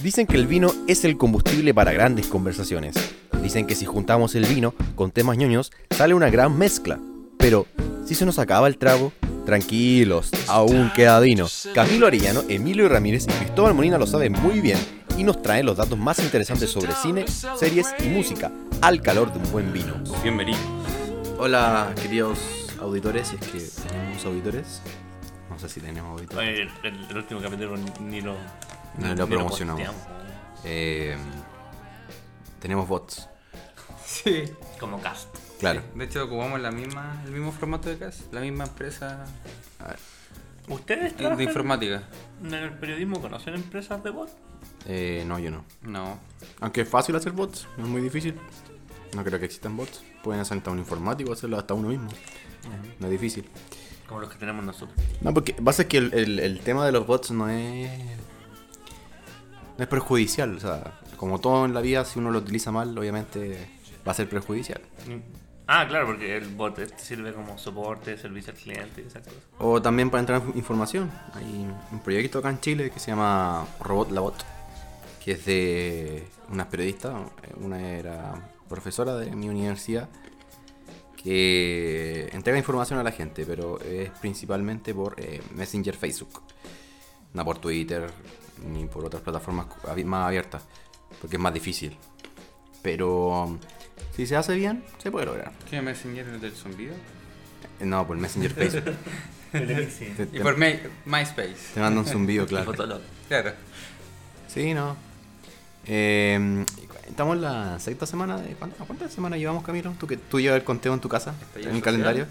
Dicen que el vino es el combustible para grandes conversaciones. Dicen que si juntamos el vino con temas ñoños, sale una gran mezcla. Pero, si se nos acaba el trago, tranquilos, aún queda vino. Camilo Arellano, Emilio Ramírez y Cristóbal Molina lo saben muy bien y nos traen los datos más interesantes sobre cine, series y música, al calor de un buen vino. Bienvenido. Hola, queridos auditores, si es que tenemos auditores. No sé si tenemos auditores. Oye, el, el último capítulo ni lo, No ni- lo ni promocionamos. Eh, tenemos bots, Sí. Como cast. claro. De hecho, ocupamos la misma, el mismo formato de CAS, la misma empresa A ver, ¿Ustedes de trabajan informática. en el periodismo? ¿Conocen empresas de bot? eh, no, yo no. No. Aunque es fácil hacer bots, no es muy difícil. No creo que existan bots. Pueden hacer hasta un informático, hacerlo hasta uno mismo. No es difícil. Como los que tenemos nosotros. No, porque pasa que el, el- el tema de los bots no es. No es perjudicial. O sea, como todo en la vida, si uno lo utiliza mal, obviamente va a ser perjudicial. Ah, claro, porque el bot este sirve como soporte, servicio al cliente y esas cosas. O también para entrar en información. Hay un proyecto acá en Chile que se llama Robot la Bot, que es de unas periodistas. Una era profesora de mi universidad que entrega información a la gente, pero es principalmente por eh, Messenger Facebook. No por Twitter ni por otras plataformas más abiertas, porque es más difícil. Pero si se hace bien, se puede lograr. ¿Qué Messenger del zumbido? Eh, No, por Messenger Facebook. Te, Y por My- MySpace. te manda un zumbido, claro. Claro. Sí, no. Eh, estamos en la sexta semana de. ¿cuántas, ¿Cuántas semanas llevamos, Camilo? ¿Tú, que, tú llevas el conteo en tu casa? En el social. calendario.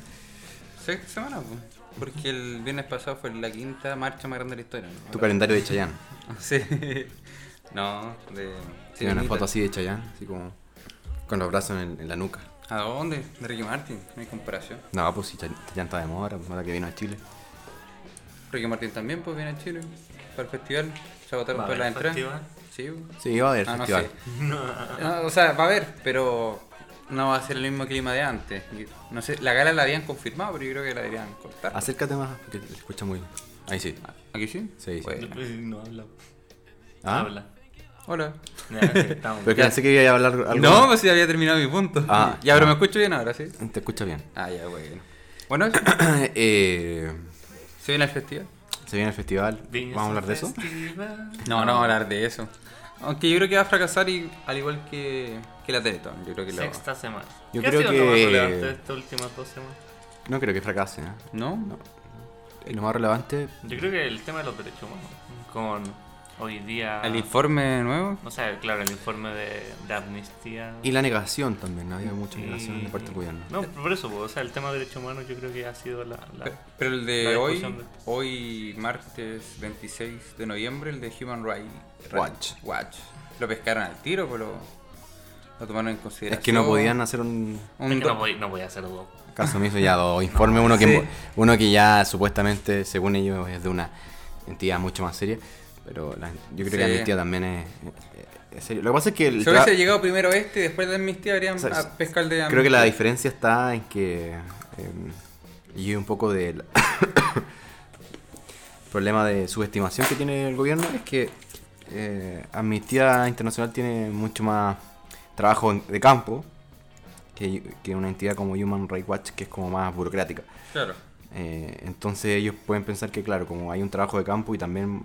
Sexta semana, pues. Porque el viernes pasado fue la quinta marcha más grande de la historia. ¿no? Tu calendario de Chayanne. Sí. No, de. Tiene una foto así de Chayanne, así como. Con los brazos en, en la nuca. ¿A dónde? De Ricky Martin, no hay comparación. No, pues si Chay- Chayanne está de moda, ahora, ahora que vino a Chile. Ricky Martin también, pues viene a Chile para el festival. Se agotaron ¿Va a todas las entradas. Sí, Sí, va a haber Ah, no sé. No, o sea, va a haber, pero no va a ser el mismo clima de antes. No sé, la gala la habían confirmado, pero yo creo que la deberían cortar. Acércate más, porque te escucha muy. Ahí sí. ¿Aquí sí? Sí, sí. Bueno. No habla. ¿Ah? Habla. Hola. Sí. Pero que pensé que iba a hablar algo. No, pues ya había terminado mi punto. Ah, ya, pero ah. me escucho bien ahora, ¿sí? Te escucha bien. Ah, ya, bueno. Bueno, eh, ¿se viene el festival? se viene el festival. ¿Vamos a hablar de eso? Festival. No, no vamos a hablar de eso. Aunque yo creo que va a fracasar y, al igual que, que la Teletón. Yo creo que la Sexta semana. Yo ¿Qué creo ha sido lo más que- relevante de estas últimas dos semanas? No creo que fracase. ¿eh? ¿No? No. Lo más relevante. Yo creo que el tema de los derechos humanos. Con hoy día. ¿El informe nuevo? O sea, claro, el informe de, de amnistía. Y la negación también. Había mucha negación y- de parte del gobierno. No, por eso, pues, o sea, el tema de derechos humanos yo creo que ha sido la. la- Pe- Pero el la de hoy, de- hoy martes 26 de noviembre, el de Human Rights Watch. Watch. Lo pescaron al tiro, pero lo tomaron en consideración. Es que no podían hacer un Un Es que do- no voy, no voy a hacer dos. caso omiso ya dos informes. Uno que, uno que ya supuestamente, según ellos, es de una entidad mucho más seria. Pero la- yo creo Sí. que Amnistía también es, es- es serio. Lo que pasa es que el Si hubiese llegado primero este y después de amnistía habrían O sea, a pescar el de creo que la amnistía. diferencia está en que eh, y un poco del problema de subestimación que tiene el gobierno es que eh, Amnistía Internacional tiene mucho más trabajo de campo que, que una entidad como Human Rights Watch que es como más burocrática. Claro. Eh, entonces ellos pueden pensar que, claro, como hay un trabajo de campo y también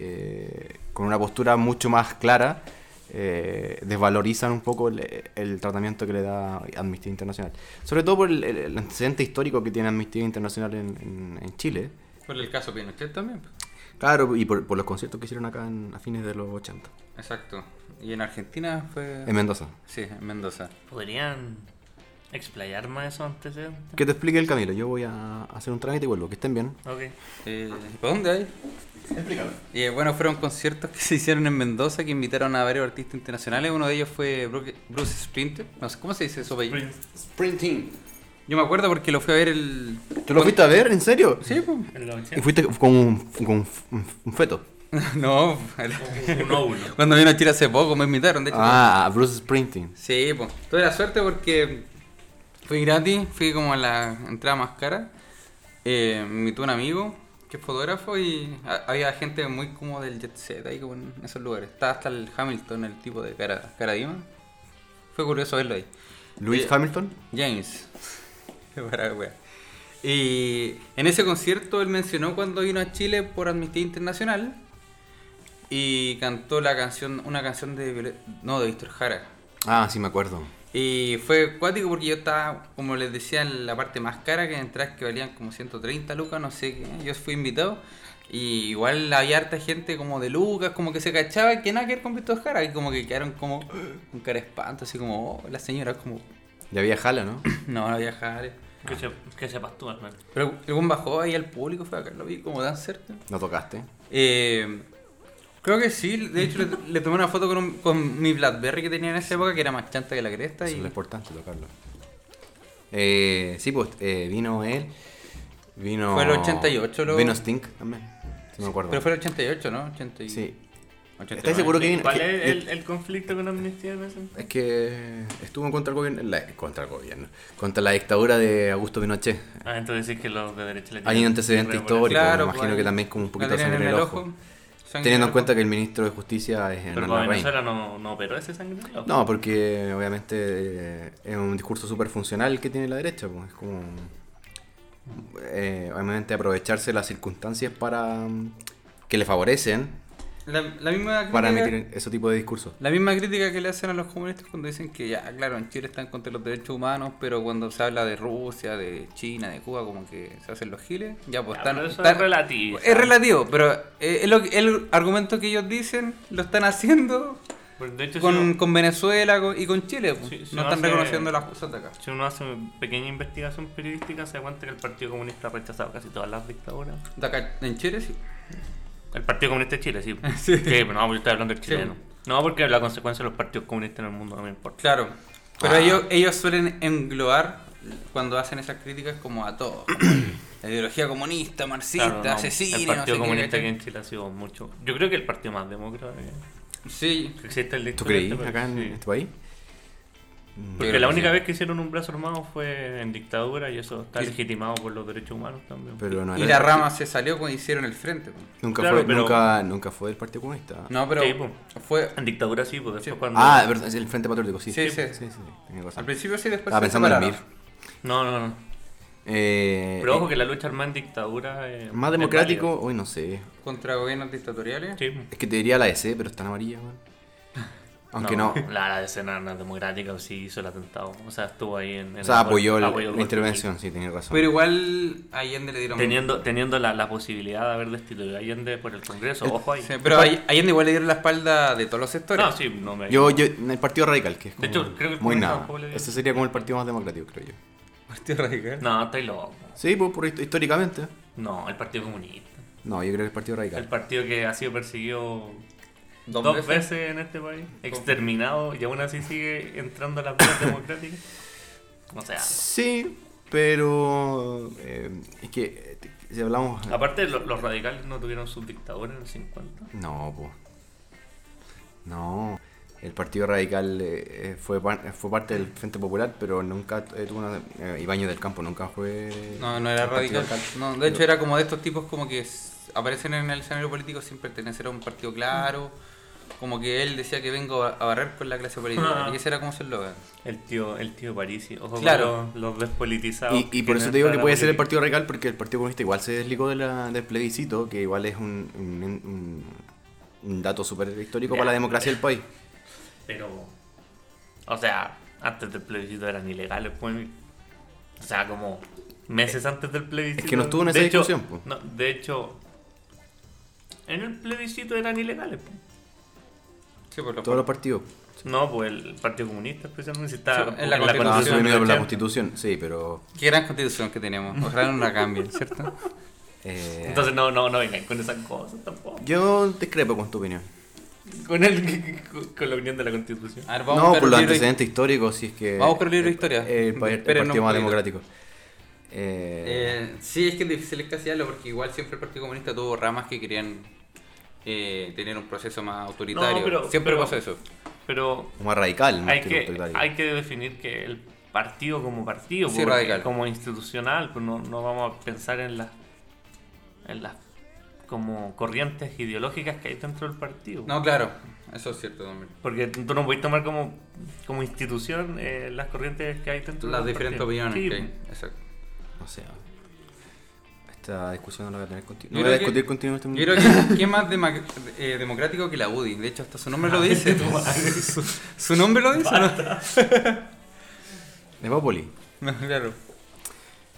eh, con una postura mucho más clara, eh, desvalorizan un poco el, el tratamiento que le da Amnistía Internacional. Sobre todo por el, el- antecedente histórico que tiene Amnistía Internacional en, en- en Chile. Por el caso Pinochet también. Claro, y por, por los conciertos que hicieron acá en- a fines de los 80. Exacto. Y en Argentina fue... En Mendoza. Sí, en Mendoza. ¿Podrían explayar más esos antecedentes? Que te explique el camino. Yo voy a hacer un trámite y vuelvo. Que estén bien. Ok. Eh, ¿Para dónde hay? Explícalo. Y eh, bueno, fueron conciertos que se hicieron en Mendoza que invitaron a varios artistas internacionales. Uno de ellos fue Bru- Bruce Sprinter. No sé, ¿Cómo se dice eso? apellido? Sprinting. Yo me acuerdo porque lo fui a ver el... ¿Tú lo fuiste a ver? ¿En serio? Sí, pues. Y 80. fuiste con un, con un- un feto. no, el- Un óvulo. cuando vino a Chile hace poco me invitaron, de hecho. Ah, Bruce Sprinting. Sí, pues. Tuve la suerte porque fui gratis, fui como a la entrada más cara. Eh, me invitó un amigo que es fotógrafo y ha- había gente muy como del jet set ahí como en esos lugares. Estaba hasta el Hamilton, el tipo de cara, cara Dima. Fue curioso verlo ahí. Luis Eh, Hamilton. James. Para wea. Y en ese concierto él mencionó cuando vino a Chile por Amnistía Internacional y cantó la canción, una canción de Violet- no, de Víctor Jara. Ah, sí me acuerdo. Y fue cuático porque yo estaba, como les decía, en la parte más cara, que entradas que valían como 130 lucas, no sé qué. Yo fui invitado. Y igual había harta gente como de lucas, como que se cachaba y que nada que ver con Víctor Jara. Y como que quedaron como con cara de espanto, así como, oh, la señora como, Ya había jala, ¿no? no, no había Jara. Que, se, que sepas tú, hermano. Pero el buen bajó ahí al público, fue acá, lo vi como tan cerca. No tocaste. Eh, creo que sí, de hecho le, le tomé una foto con, un- con mi Blackberry que tenía en esa época, que era más chanta que la cresta. Eso Y... es lo importante, tocarlo. Eh, sí, pues eh, vino él. Vino. Fue el 88 lo- Vino Stink también. Sí, me acuerdo. Pero fue el 88, ¿no? 80 y- Sí. 89. ¿Estás seguro que vino? ¿Cuál que- es el, el conflicto con Amnistía en ese Es que estuvo contra el gobierno. la- contra el gobierno. Contra la dictadura de Augusto Pinochet. Ah, entonces decís que los de derecha le Hay tienen un antecedente por histórico. Claro, me imagino pues, que también como un la poquito tenían sangre en el ojo. Sangre Teniendo en cuenta que el ministro de Justicia es Pero Hernán Larraín. Venezuela no, no operó ese sangre. No, porque obviamente eh, es un discurso súper funcional que tiene la derecha. Pues, es como. eh, obviamente aprovecharse las circunstancias para. mm, que le favorecen La, la misma para emitir ese tipo de discursos. La misma crítica que le hacen a los comunistas cuando dicen que ya, claro, en Chile están contra los derechos humanos, pero cuando se habla de Rusia, de China, de Cuba, como que se hacen los giles, ya pues Ya, están... pero eso están- es relativo. Es relativo, pero eh, es lo que- el argumento que ellos dicen lo están haciendo Pues, De hecho, si con, uno, con Venezuela con- y con Chile. pues. Si no están hace- reconociendo las cosas de acá. si uno hace una pequeña investigación periodística, se da cuenta que el Partido Comunista ha rechazado casi todas las dictaduras. De acá en Chile sí. El Partido Comunista de Chile, sí. Sí. Que, pero no, yo estoy hablando del Sí. chileno. No, porque la consecuencia de los partidos comunistas en el mundo no me importa. Claro. Pero Ah. ellos, ellos suelen englobar cuando hacen esas críticas como a todos. como la ideología comunista, marxista, Claro, no, asesina, el no Partido sé qué, Comunista ¿cachai? aquí en Chile ha sido mucho. Yo creo que el partido más demócrata que Sí, que existe el ¿Tú creí acá en Sí. este país? Porque la única sí. vez que hicieron un brazo armado fue en dictadura y eso está Y- legitimado por los derechos humanos también. Pero no y la rama se salió cuando hicieron el frente. pues. Nunca, Claro, fue, pero- nunca, nunca fue del Partido Comunista. No, pero Sí, fue... En dictadura sí, pues después Sí. cuando... Ah, es verdad, es el Frente Patriótico, sí. Sí, sí. Al principio sí, después Estaba pensando en el. MIR. No, no, no. Eh, Pero ojo eh, que la lucha armada en dictadura. Más democrático, uy, no sé. Contra gobiernos dictatoriales. Sí. Es que te diría la EC, pero está en amarilla, weón. Aunque no. La, la de escena democrática sí hizo el atentado. O sea, estuvo ahí en... en O sea, el- apoyó el- el la intervención, sí, tenía razón. Pero igual a Allende le dieron... Teniendo, teniendo la, la posibilidad de haber destituido a Allende por el Congreso, El- ojo ahí. Sí, pero a Allende igual le dieron la espalda de todos los sectores. No, sí, no me... Yo, yo, en el Partido Radical, que es De como hecho, creo que el muy nada. Ese sería como el partido más democrático, creo yo. Partido Radical. No, estoy loco. Sí, pues, por hist- históricamente. No, el Partido Comunista. No, yo creo que el Partido El Radical. partido que ha sido perseguido Dos, dos, veces. veces? en este país, exterminado y aún así sigue entrando a las vías democráticas. O sea, Sí, pero eh, es que eh, si hablamos... aparte lo- los radicales no tuvieron sus dictadores en el 50. No, pues. No. El Partido Radical eh, eh, fue, par- fue parte del Frente Popular, pero nunca eh, tuvo una... Eh, Ibañez del Campo nunca fue... No, no era radical. No, de hecho era como de estos tipos como que aparecen en el escenario político sin pertenecer a un partido claro. Como que él decía que vengo a barrer con la clase política. Ah. Y ese era como su eslogan. El tío, el tío Parisi, ojo Claro. con los, los despolitizados. Y, por eso te digo que puede ser el. Partido Radical, porque el Partido Comunista igual se desligó de la, del plebiscito, que igual es un, un, un- un dato súper histórico para la democracia del país. Pero, o sea, antes del plebiscito eran ilegales, pues. O sea, como meses antes del plebiscito. Es que no estuvo en esa De hecho- discusión, pues. No, de hecho, en el plebiscito eran ilegales, pues. Sí, por los Todos los partidos. No, pues el Partido Comunista especialmente si está Sí, en la Ah, Constitución se del unido por la 80. Constitución, sí, pero... Qué gran constitución que tenemos. Ojalá no la cambien, ¿cierto? eh, Entonces no, no, no vengan con esas cosas tampoco. Yo discrepo con tu opinión. Con, el, con, la opinión de la Constitución. A ver, vamos a No, por los antecedentes históricos, si es que... Vamos a buscar el libro de historia. El, partido más democrático. Eh, Eh, sí, es que es difícil escasearlo porque igual siempre el Partido Comunista tuvo ramas que querían eh, tener un proceso más autoritario. No, pero- siempre pero- pasó eso. Pero más radical, más hay que, autoritario. hay que definir que el partido como partido, Sí, porque radical. como institucional, pues no, no vamos a pensar en las en las como corrientes ideológicas que hay dentro del partido. No, claro, eso es cierto también. Porque tú no puedes tomar como, como institución eh, las corrientes que hay dentro Las del diferentes partido. opiniones Sí, que hay. Exacto. O sea, esta discusión no la voy a tener contigo. No voy a discutir contigo en este Yo creo que, es más eh, democrático que la UDI. De hecho, hasta su nombre lo dice. su, su nombre lo dice, ¿no? De Popoli. No, claro.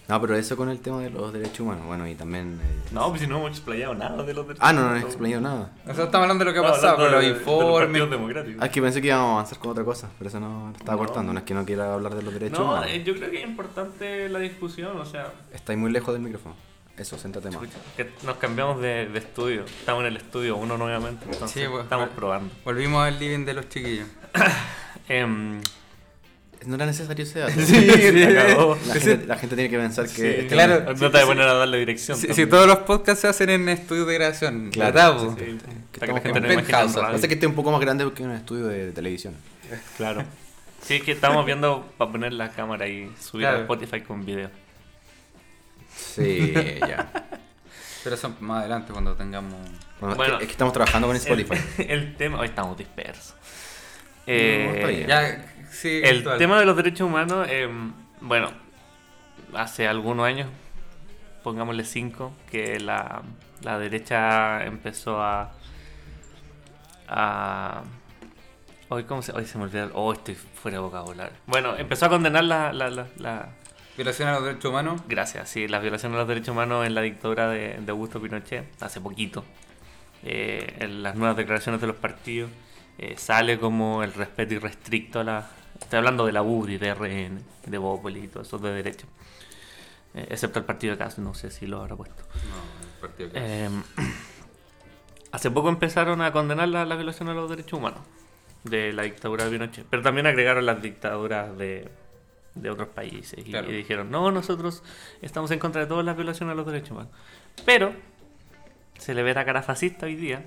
No, pero eso con el tema de los derechos humanos. Bueno, y también. eh, No, pues si no hemos explayado nada de los derechos Ah, no, no he humanos. explicado nada. O sea, estamos hablando de lo que ha No, pasado con los de- de los informes. Ah, es que pensé que íbamos a avanzar con otra cosa, pero eso no lo estaba No. cortando. No es que no quiera hablar de los derechos No, humanos. eh, yo creo que es importante la discusión, o sea, Estáis muy lejos del micrófono. Eso, siéntate más. que nos cambiamos de, de estudio. Estamos en el estudio uno nuevamente, entonces Sí, pues, estamos probando. Volvimos al living de los chiquillos. Em, No era necesario ese dato. se acabó. La, gente, la gente tiene que pensar que. Sí, este- claro. No Sí, te voy a sí. poner a darle dirección. Si, todos los podcasts se hacen en estudios de grabación, Claro, ¿verdad, sí? Sí, que estamos la gente en no. Pasa que esté un poco más grande que un estudio de televisión. Claro. Sí, es que estamos viendo para poner la cámara y subir a. Spotify con video. Sí, ya. Pero eso más adelante cuando tengamos... Bueno, es Bueno. que- es que estamos trabajando con Spotify. El, el tema, hoy estamos dispersos. No, Eh, bien. Ya, sí, El actual. tema de los derechos humanos, eh, bueno, hace algunos años, pongámosle cinco, que la, la derecha empezó a... a hoy, ¿cómo se, hoy se me olvidó, oh, estoy fuera de vocabulario. Bueno, empezó a condenar la, la, la, la- Violación a los derechos humanos. gracias, sí, las violaciones de los derechos humanos en la dictadura de, de Augusto Pinochet, hace poquito. Eh, en las nuevas declaraciones de los partidos eh, sale como el respeto irrestricto a la... Estoy hablando de la UDI, de RN, de Bópoli y todo eso de derecho. Eh, excepto el partido de Cas, no sé si lo habrá puesto. No, el partido que- Eh, hace poco empezaron a condenar la, la violación a los derechos humanos de la dictadura de Pinochet, pero también agregaron las dictaduras de, de otros países y, Claro. y dijeron, no, nosotros estamos en contra de todas las violaciones a los derechos humanos. Pero se le ve la cara fascista hoy día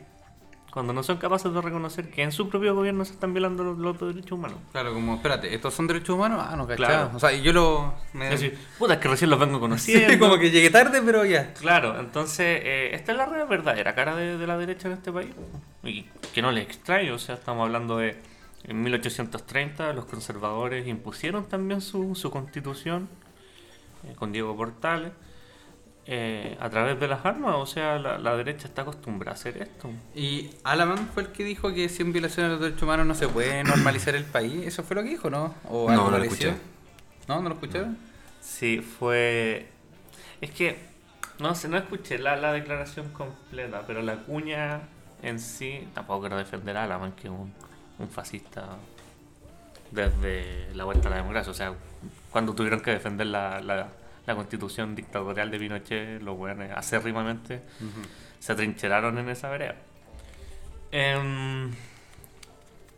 cuando no son capaces de reconocer que en su propio gobierno se están violando los, los derechos humanos. Claro, como, espérate, ¿estos son derechos humanos? Ah, no. Claro. O sea, y yo lo... Me... Es decir, puta, es que recién los vengo Sí, conociendo. como que llegué tarde, pero ya. Claro, entonces eh, esta es la verdadera cara de, de la derecha en este país. Y que no les extraño, o sea, estamos hablando de en 1830 los conservadores impusieron también su, su constitución eh, con Diego Portales eh, a través de las armas, o sea, la, la derecha está acostumbrada a hacer esto. Y Alaman fue el que dijo que sin violación a los derechos humanos no se puede normalizar el país. ¿Eso fue lo que dijo, no? ¿O No, no lo escuché. ¿No? ¿No lo escucharon? Sí, fue... Es que, no sé, no escuché la, la declaración completa, pero la cuña en sí, tampoco quiero defender a Alaman, que es un, un fascista desde la vuelta a la democracia. O sea, cuando tuvieron que defender la, la, la constitución dictatorial de Pinochet, los buenos acérrimamente se atrincheraron en esa vereda. Em,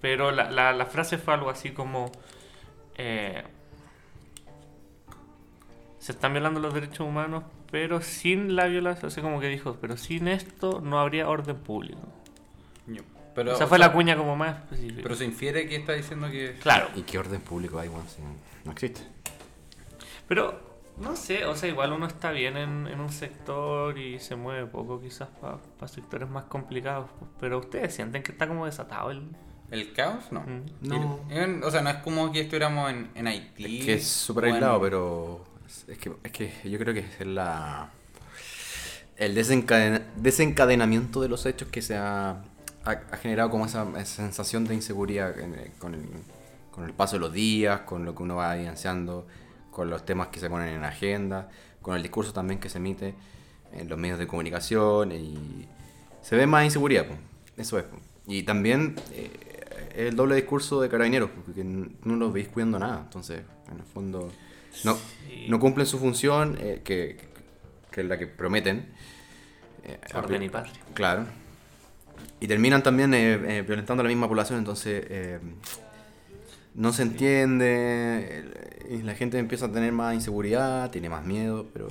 pero la, la, la frase fue algo así como... eh, se están violando los derechos humanos, pero sin la violación, así como que dijo, pero sin esto no habría orden público. Pero, Esa o fue sea, la cuña como más específica. Pero se infiere que está diciendo que... Claro, ¿Y qué orden público hay, weón? Si no existe. pero no sé, o sea, igual uno está bien en, en un sector y se mueve poco quizás para sectores más complicados, pues, pero ustedes sienten que está como desatado el... ¿El caos? No. Mm. No. En- O sea, no es como que estuviéramos en, en Haití. Es que es súper en- aislado, pero. Es que, es que yo creo que es la. El desencadena- desencadenamiento de los hechos que se ha, ha, ha generado como esa, esa sensación de inseguridad en- eh, con el, con el paso de los días, con lo que uno va evidenciando, con los temas que se ponen en agenda, con el discurso también que se emite en los medios de comunicación y se ve más inseguridad, eso es. Y también eh, el doble discurso de carabineros, porque no los veis cuidando nada, entonces en el fondo no, Sí. no cumplen su función, eh, que, que es la que prometen. Eh, Orden y patria. Claro. Y terminan también eh, eh, violentando a la misma población, entonces eh, no se entiende, y la gente empieza a tener más inseguridad, tiene más miedo, pero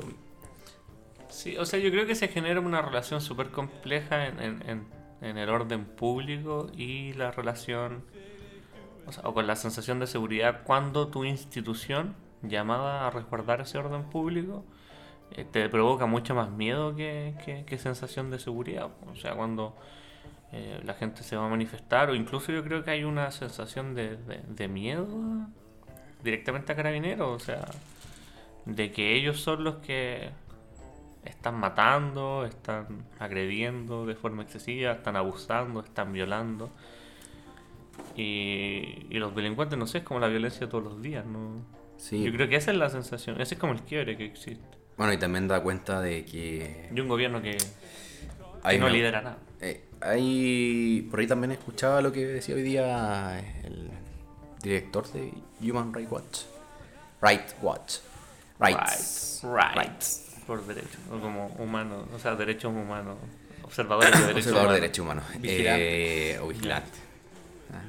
Sí, o sea, yo creo que se genera una relación súper compleja en, en- en- en el orden público y la relación, o, sea, o con la sensación de seguridad cuando tu institución, llamada a resguardar ese orden público, eh, te provoca mucho más miedo que, que- que sensación de seguridad. O sea, cuando eh, la gente se va a manifestar, o incluso yo creo que hay una sensación de, de- de miedo directamente a carabineros, o sea, de que ellos son los que están matando, están agrediendo de forma excesiva, están abusando, están violando. Y, y los delincuentes, no sé, es como la violencia todos los días, ¿no? Sí. Yo creo que esa es la sensación, ese es como el quiebre que existe. Bueno, y también da cuenta de que Y un gobierno que, que no una- lidera nada. eh, hay- por ahí también escuchaba lo que decía hoy día el director de Human Rights Watch. Right Watch. Rights. Right, rights. Por derecho, o como humano, o sea, derechos humanos, observadores de derechos Observador de derechos humanos. Vigilante. Eh, o vigilante. Ah.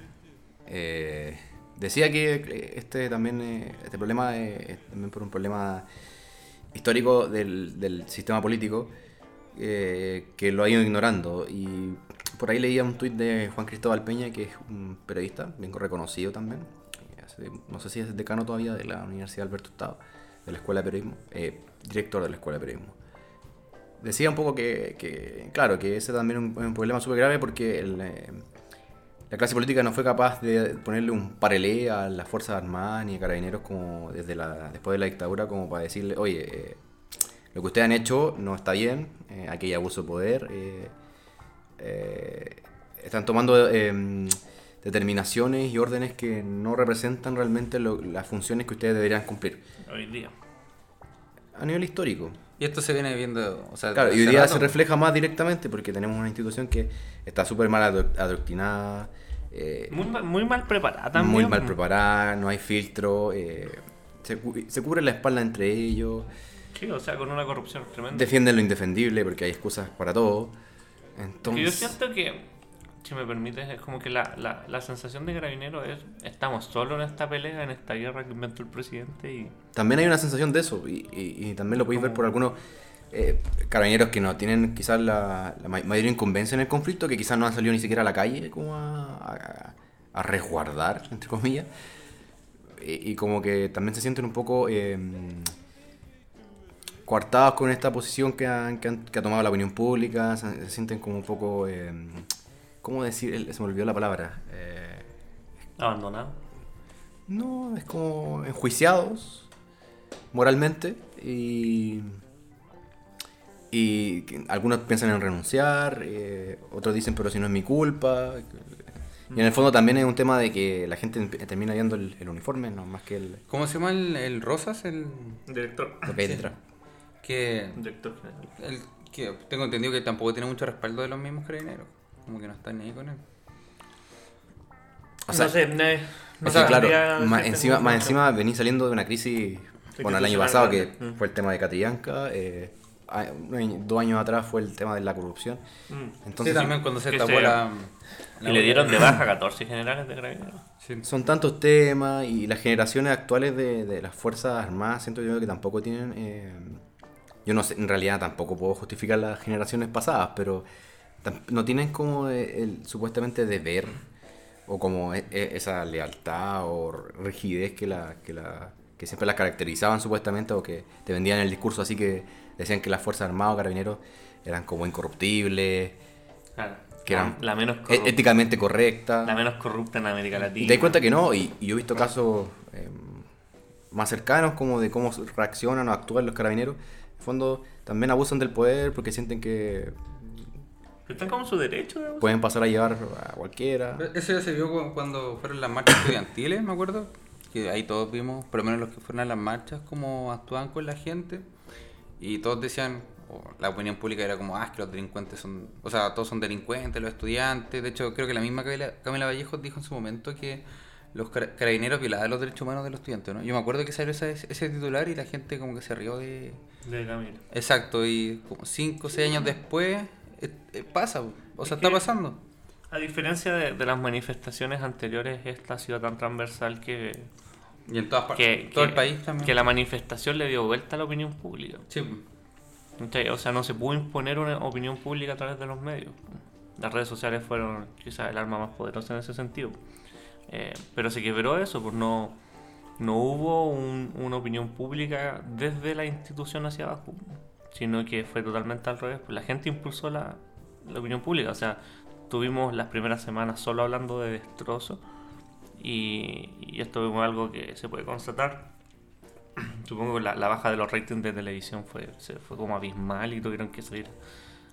Eh, decía que eh, este también eh, este problema eh, es también por un problema histórico del, del sistema político eh, que lo ha ido ignorando. Y por ahí leía un tuit de Juan Cristóbal Peña, que es un periodista, bien reconocido también. eh, No sé si es decano todavía de la Universidad Alberto Hurtado, de la Escuela de Periodismo, eh, director de la Escuela de Periodismo decía un poco que, que, claro, que ese también es un, un problema súper grave porque el, eh, la clase política no fue capaz de ponerle un parelé a las Fuerzas Armadas ni a carabineros como desde la, después de la dictadura como para decirle, oye, eh, lo que ustedes han hecho no está bien, eh, aquí hay abuso de poder, eh, eh, están tomando eh, determinaciones y órdenes que no representan realmente lo- las funciones que ustedes deberían cumplir Hoy día. a nivel histórico. Y esto se viene viendo, o sea, Claro, y hoy día rato. se refleja más directamente porque tenemos una institución que está súper mal adro- adoctrinada, eh, Muy, mal- muy mal preparada también. muy mal preparada, no hay filtro, eh, se, cu- se cubre la espalda entre ellos, Sí, o sea, con una corrupción tremenda. defienden lo indefendible porque hay excusas para todo. Entonces, yo siento que, si me permites, es como que la, la, la sensación de carabinero es, estamos solos en esta pelea, en esta guerra que inventó el presidente y... también hay una sensación de eso y, y- y también lo podéis ver por algunos eh, carabineros que no tienen quizás la, la ma- mayor incumbencia en el conflicto, que quizás no han salido ni siquiera a la calle como a, a- a resguardar, entre comillas, y, y como que también se sienten un poco eh, coartados con esta posición que, han- que, han- que ha tomado la opinión pública, se, se sienten como un poco, eh, ¿cómo decir? Se me olvidó la palabra. Eh, Abandonado. no, es como enjuiciados moralmente y, y algunos piensan en renunciar, eh, otros dicen pero si no es mi culpa. Y en el fondo también es un tema de que la gente termina viendo el, el uniforme, no más que el, ¿Cómo se llama el, el Rosas? El Director. lo que entra. Que, Director general. el que tengo entendido que tampoco tiene mucho respaldo de los mismos carabineros. Como que no están ni ahí con él. O sea, no sé, no, Es no claro, más encima, más encima venís saliendo de una crisis, bueno, el año pasado que. Mm. fue el tema de Catrillanca, eh, dos años atrás fue el tema de la corrupción. Mm. Entonces, sí, también cuando se tapó la, Y le dieron de baja 14 generales de carabineros. Sí. Son tantos temas y las generaciones actuales de, de las Fuerzas Armadas siento yo que tampoco tienen... eh, yo no sé, en realidad tampoco puedo justificar las generaciones pasadas, pero no tienen como eh, el, supuestamente deber o como e- e- esa lealtad o rigidez que, la, que, la, que siempre las caracterizaban supuestamente o que te vendían el discurso así que decían que las Fuerzas Armadas o Carabineros eran como incorruptibles, Claro. que eran la, la menos e- corrupta, éticamente correctas. la menos corrupta en América Latina. Y te das cuenta que no, y, y yo he visto casos eh, más cercanos como de cómo reaccionan o actúan los carabineros. Fondo también abusan del poder porque sienten que están como en su derecho, pueden pasar a llevar a cualquiera. Eso ya se vio cu- cuando fueron las marchas estudiantiles, me acuerdo. Que ahí todos vimos, por lo menos los que fueron a las marchas, cómo actuaban con la gente. Y todos decían, o la opinión pública era como, ah, es que los delincuentes son, o sea, todos son delincuentes, los estudiantes. De hecho, creo que la misma Camila, Camila Vallejo dijo en su momento que los cara- carabineros violaban los derechos humanos de los estudiantes, ¿no? Yo me acuerdo que salió ese, ese titular y la gente como que se rió de... De Camilo. Exacto, y como 5 o 6 años después, eh, eh, pasa, o sea, está pasando. A diferencia de, de las manifestaciones anteriores, esta ha sido tan transversal que, Y en todas partes, que, todo que- el país también. que la manifestación le dio vuelta a la opinión pública. Sí, ¿Cachai? O sea, no se pudo imponer una opinión pública a través de los medios. Las redes sociales fueron quizás el arma más poderosa en ese sentido. Eh, pero se quebró eso, pues no, no hubo un- una opinión pública desde la institución hacia abajo, sino que fue totalmente al revés. Pues la gente impulsó la, la opinión pública. O sea, tuvimos las primeras semanas solo hablando de destrozos y, y esto es algo que se puede constatar. Supongo que la, la baja de los ratings de televisión fue, se- fue como abismal y tuvieron que salir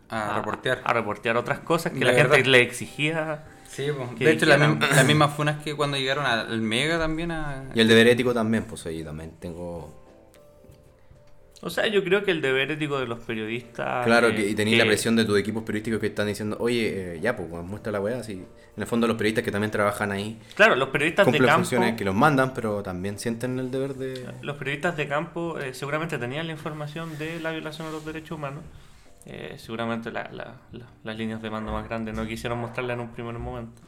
A reportear. a reportear otras cosas que la gente le exigía. Sí, pues. De hecho, la misma- las mismas funas que cuando llegaron al Mega también a... Y el deber ético también, pues ahí también tengo... O sea, yo creo que el deber ético de los periodistas. Claro, eh, que, y tenéis la presión de tus equipos periodísticos que están diciendo, oye, eh, ya, pues muestra la weá. Así. En el fondo los periodistas que también trabajan ahí Claro, los periodistas de campo. funciones que los mandan, pero también sienten el deber de... Los periodistas de campo eh, seguramente tenían la información de la violación de los derechos humanos. Eh, seguramente la- la- la- las líneas de mando más grandes no quisieron mostrarla en un primer momento.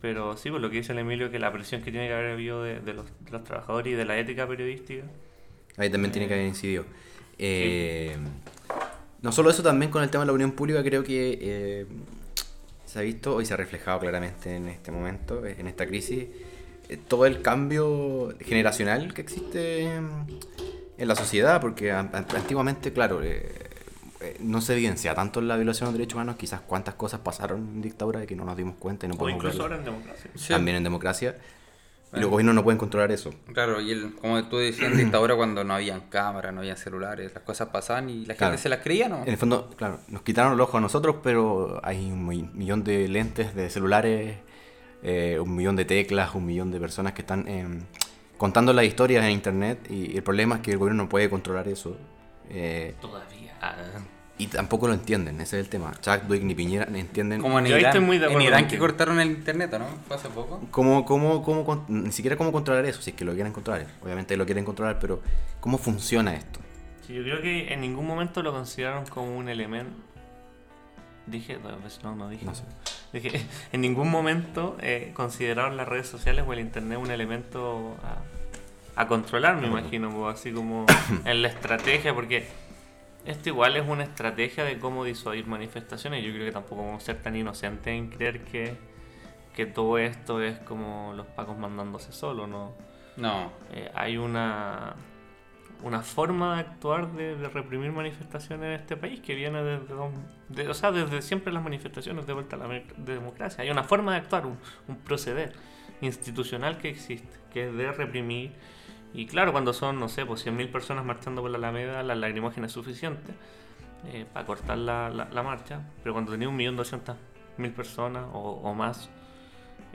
Pero sí, por lo que dice el Emilio, que la presión que tiene que haber habido de, de los, de los trabajadores y de la ética periodística. Ahí también tiene que haber incidido. Eh, no solo eso, también con el tema de la opinión pública creo que eh, se ha visto y se ha reflejado claramente en este momento, eh, en esta crisis, eh, todo el cambio generacional que existe en, la sociedad, porque an- an- antiguamente, claro, eh, no se evidencia tanto en la violación de los derechos humanos, quizás cuántas cosas pasaron en dictadura de que no nos dimos cuenta y no O podemos incluso verlo. ahora en democracia. Sí. También en democracia. Y los gobiernos no pueden controlar eso. Claro, y el, como tú decías, en dictadura cuando no habían cámaras, no habían celulares, las cosas pasaban y la gente Claro. se las creía, ¿no? En el fondo, claro, nos quitaron el ojo a nosotros, pero hay un mi- millón de lentes de celulares, eh, un millón de teclas, un millón de personas que están em, contando las historias en internet y el problema es que el gobierno no puede controlar eso. Eh, Todavía. ah, y tampoco lo entienden, ese es el tema. Chadwick ni Piñera entienden Como en Yo Irán, estoy muy de en Irán que cortaron el internet, ¿o ¿no? Fue hace poco. cómo, cómo, cómo, ni siquiera cómo controlar eso, si es que lo quieren controlar. Obviamente lo quieren controlar, pero ¿cómo funciona esto? Sí, yo creo que en ningún momento lo consideraron como un elemento. Dije, no, no dije. No sé. Dije, en ningún momento eh, consideraron las redes sociales o el internet un elemento a, a controlar, me imagino, pues, así como en la estrategia, porque esto igual es una estrategia de cómo disuadir manifestaciones. Yo creo que tampoco vamos a ser tan inocentes en creer que, que todo esto es como los pacos mandándose solo, ¿no? No. Eh, hay una, una forma de actuar de, de reprimir manifestaciones en este país que viene desde, de- o sea, desde siempre las manifestaciones de vuelta a la de democracia. Hay una forma de actuar, un, un proceder institucional que existe, que es de reprimir. Y claro, cuando son, no sé, pues 100.000 personas marchando por la Alameda, la lacrimógena es suficiente eh, para cortar la, la- la marcha. Pero cuando tenía 1.200.000 personas o, o más,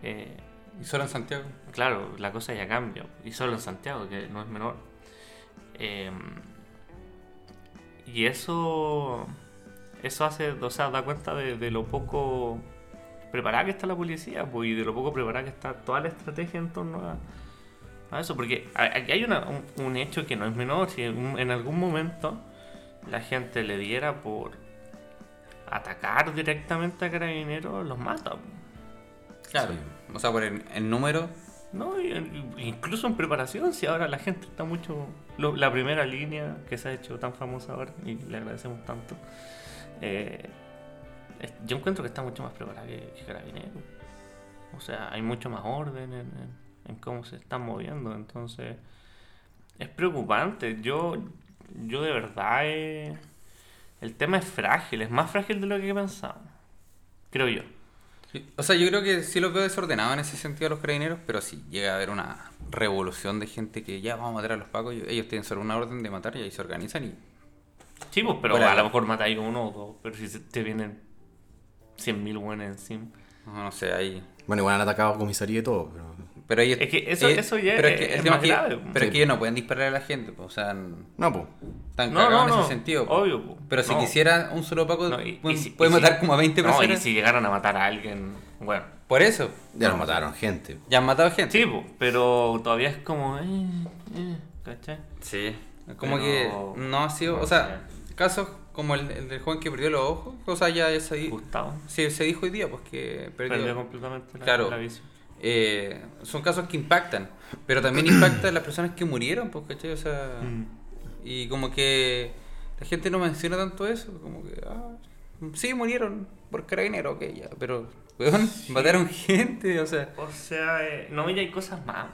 eh, Y solo en Santiago. Claro, la cosa ya cambia. Y solo en Santiago, que no es menor. Eh, y eso. Eso hace. O sea, da cuenta de, de lo poco preparada que está la policía, pues, y de lo poco preparada que está toda la estrategia en torno a, a eso. Porque a- aquí hay una- un, un hecho que no es menor. Si en, en algún momento la gente le diera por atacar directamente a carabineros, los mata. Claro. Sí. O sea, por el, el número. No, incluso en preparación, si ahora la gente está mucho... lo- la primera línea que se ha hecho tan famosa ahora, y le agradecemos tanto, eh, es- yo encuentro que está mucho más preparada que, que Carabinero. O sea, hay mucho más orden en, en- en cómo se están moviendo, entonces es preocupante. Yo, yo de verdad, eh, el tema es frágil, es más frágil de lo que pensaba, creo yo. O sea, yo creo que sí los veo desordenados en ese sentido a los carabineros, pero si llega a haber una revolución de gente que ya vamos a matar a los pacos, ellos tienen solo una orden de matar y ahí se organizan y Sí, pues, pero a lo mejor matáis uno o dos, pero si te vienen 100.000 buenos encima. no, no sé, ahí... Bueno, igual han atacado comisaría y todo, pero... Pero ellos, Es que eso- eso ya pero es- que es más que- grave. Pero es que ellos no pueden disparar a la gente, pues, o sea, No, pues. están No, cagados no, en no, ese sentido. obvio, pues. Pero si No. quisiera un solo Paco, No, y- puede, y si- puede y si- matar como a 20 No, y personas. si llegaran a matar a alguien, bueno. Por eso, Ya nos mataron gente. ya han matado gente. Sí, pues, pero todavía es como... Eh, eh, ¿Cachai? Sí. Como Pero- que no ha sido, no o sea, casos como el, el del joven que perdió los ojos, o sea, ya, ya se, di- Gustavo. sí, se dijo hoy día, pues que perdió. Perdió completamente la, Claro. la visión. Eh, son casos que impactan, pero también impactan las personas que murieron, pues, ¿cachai? O sea, Mm. y como que la gente no menciona tanto eso, como que, ah, sí, murieron por carabinero, ok, ya, pero, weón, mataron gente, o sea, O sea, eh, no, y hay cosas más.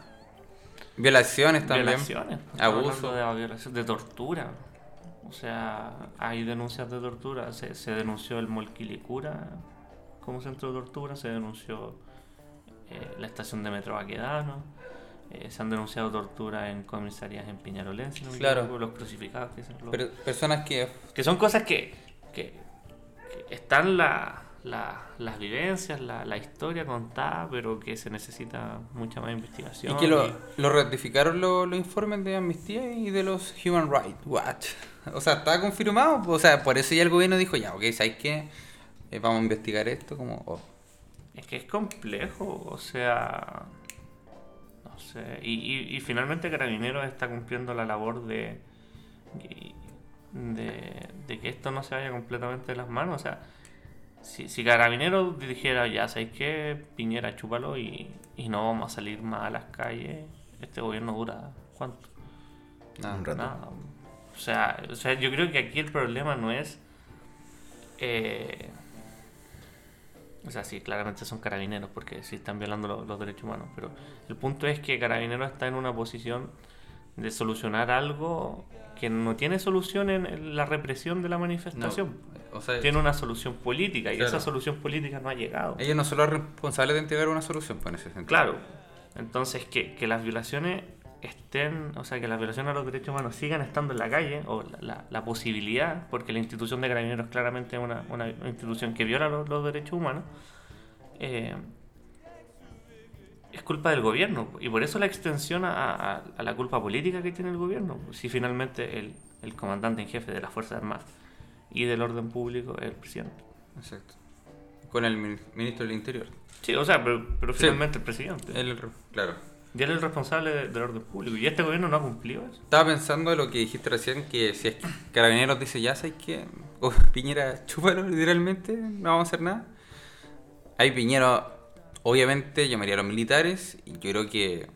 Violaciones también. Violaciones. estamos Abuso. De, violación- de tortura. O sea, hay denuncias de tortura. Se, se denunció el Molquilicura como centro de tortura, se denunció eh, la estación de metro Baquedano, eh, se han denunciado torturas en comisarías en Piñarolense, no me Claro. los crucificados, que, los- Pero personas que que son cosas que, que- que están la- la- las vivencias, la, la historia contada, pero que se necesita mucha más investigación. Y que lo, y- lo ratificaron lo- los informes de Amnistía y de los Human Rights Watch. O sea, está confirmado. O sea, por eso ya el gobierno dijo, ya, ok, ¿sabes qué? Eh, vamos a investigar esto como... oh. Es que es complejo, o sea. No sé. Y, y, y finalmente Carabineros está cumpliendo la labor de, de. de que esto no se vaya completamente de las manos. O sea, si, si Carabineros dijera, ya sabéis que Piñera, chúpalo y, y no vamos a salir más a las calles, este gobierno dura. ¿Cuánto? Nada. Un rato. Nada. O sea, o sea, yo creo que aquí el problema no es. eh, o sea, sí, claramente son carabineros porque sí están violando lo- los derechos humanos, pero el punto es que Carabineros está en una posición de solucionar algo que no tiene solución en- la represión de la No, manifestación. o sea, Tiene una solución política y Claro. esa solución política no ha llegado. ellos no son los responsables de entregar una solución, pues en ese sentido. Claro. Entonces, que, que las violaciones estén, o sea, que las violaciones a los derechos humanos sigan estando en la calle, o la, la- la posibilidad, porque la institución de carabineros claramente es una, una institución que viola los, los derechos humanos, eh, es culpa del gobierno. Y por eso la extensión a, a- a la culpa política que tiene el gobierno. Si finalmente el, el comandante en jefe de las Fuerzas Armadas y del orden público es el presidente. Exacto. Con el min- ministro del Interior. Sí, o sea, pero, pero Sí. finalmente el presidente. El- claro. Y él es el responsable de- del orden público. Y este gobierno no ha cumplido eso. Estaba pensando en lo que dijiste recién, que si es que Carabineros dice, ya sabes que Piñera, chúpalo literalmente, no vamos a hacer nada. Ahí Piñera, obviamente, llamaría a los militares y yo creo que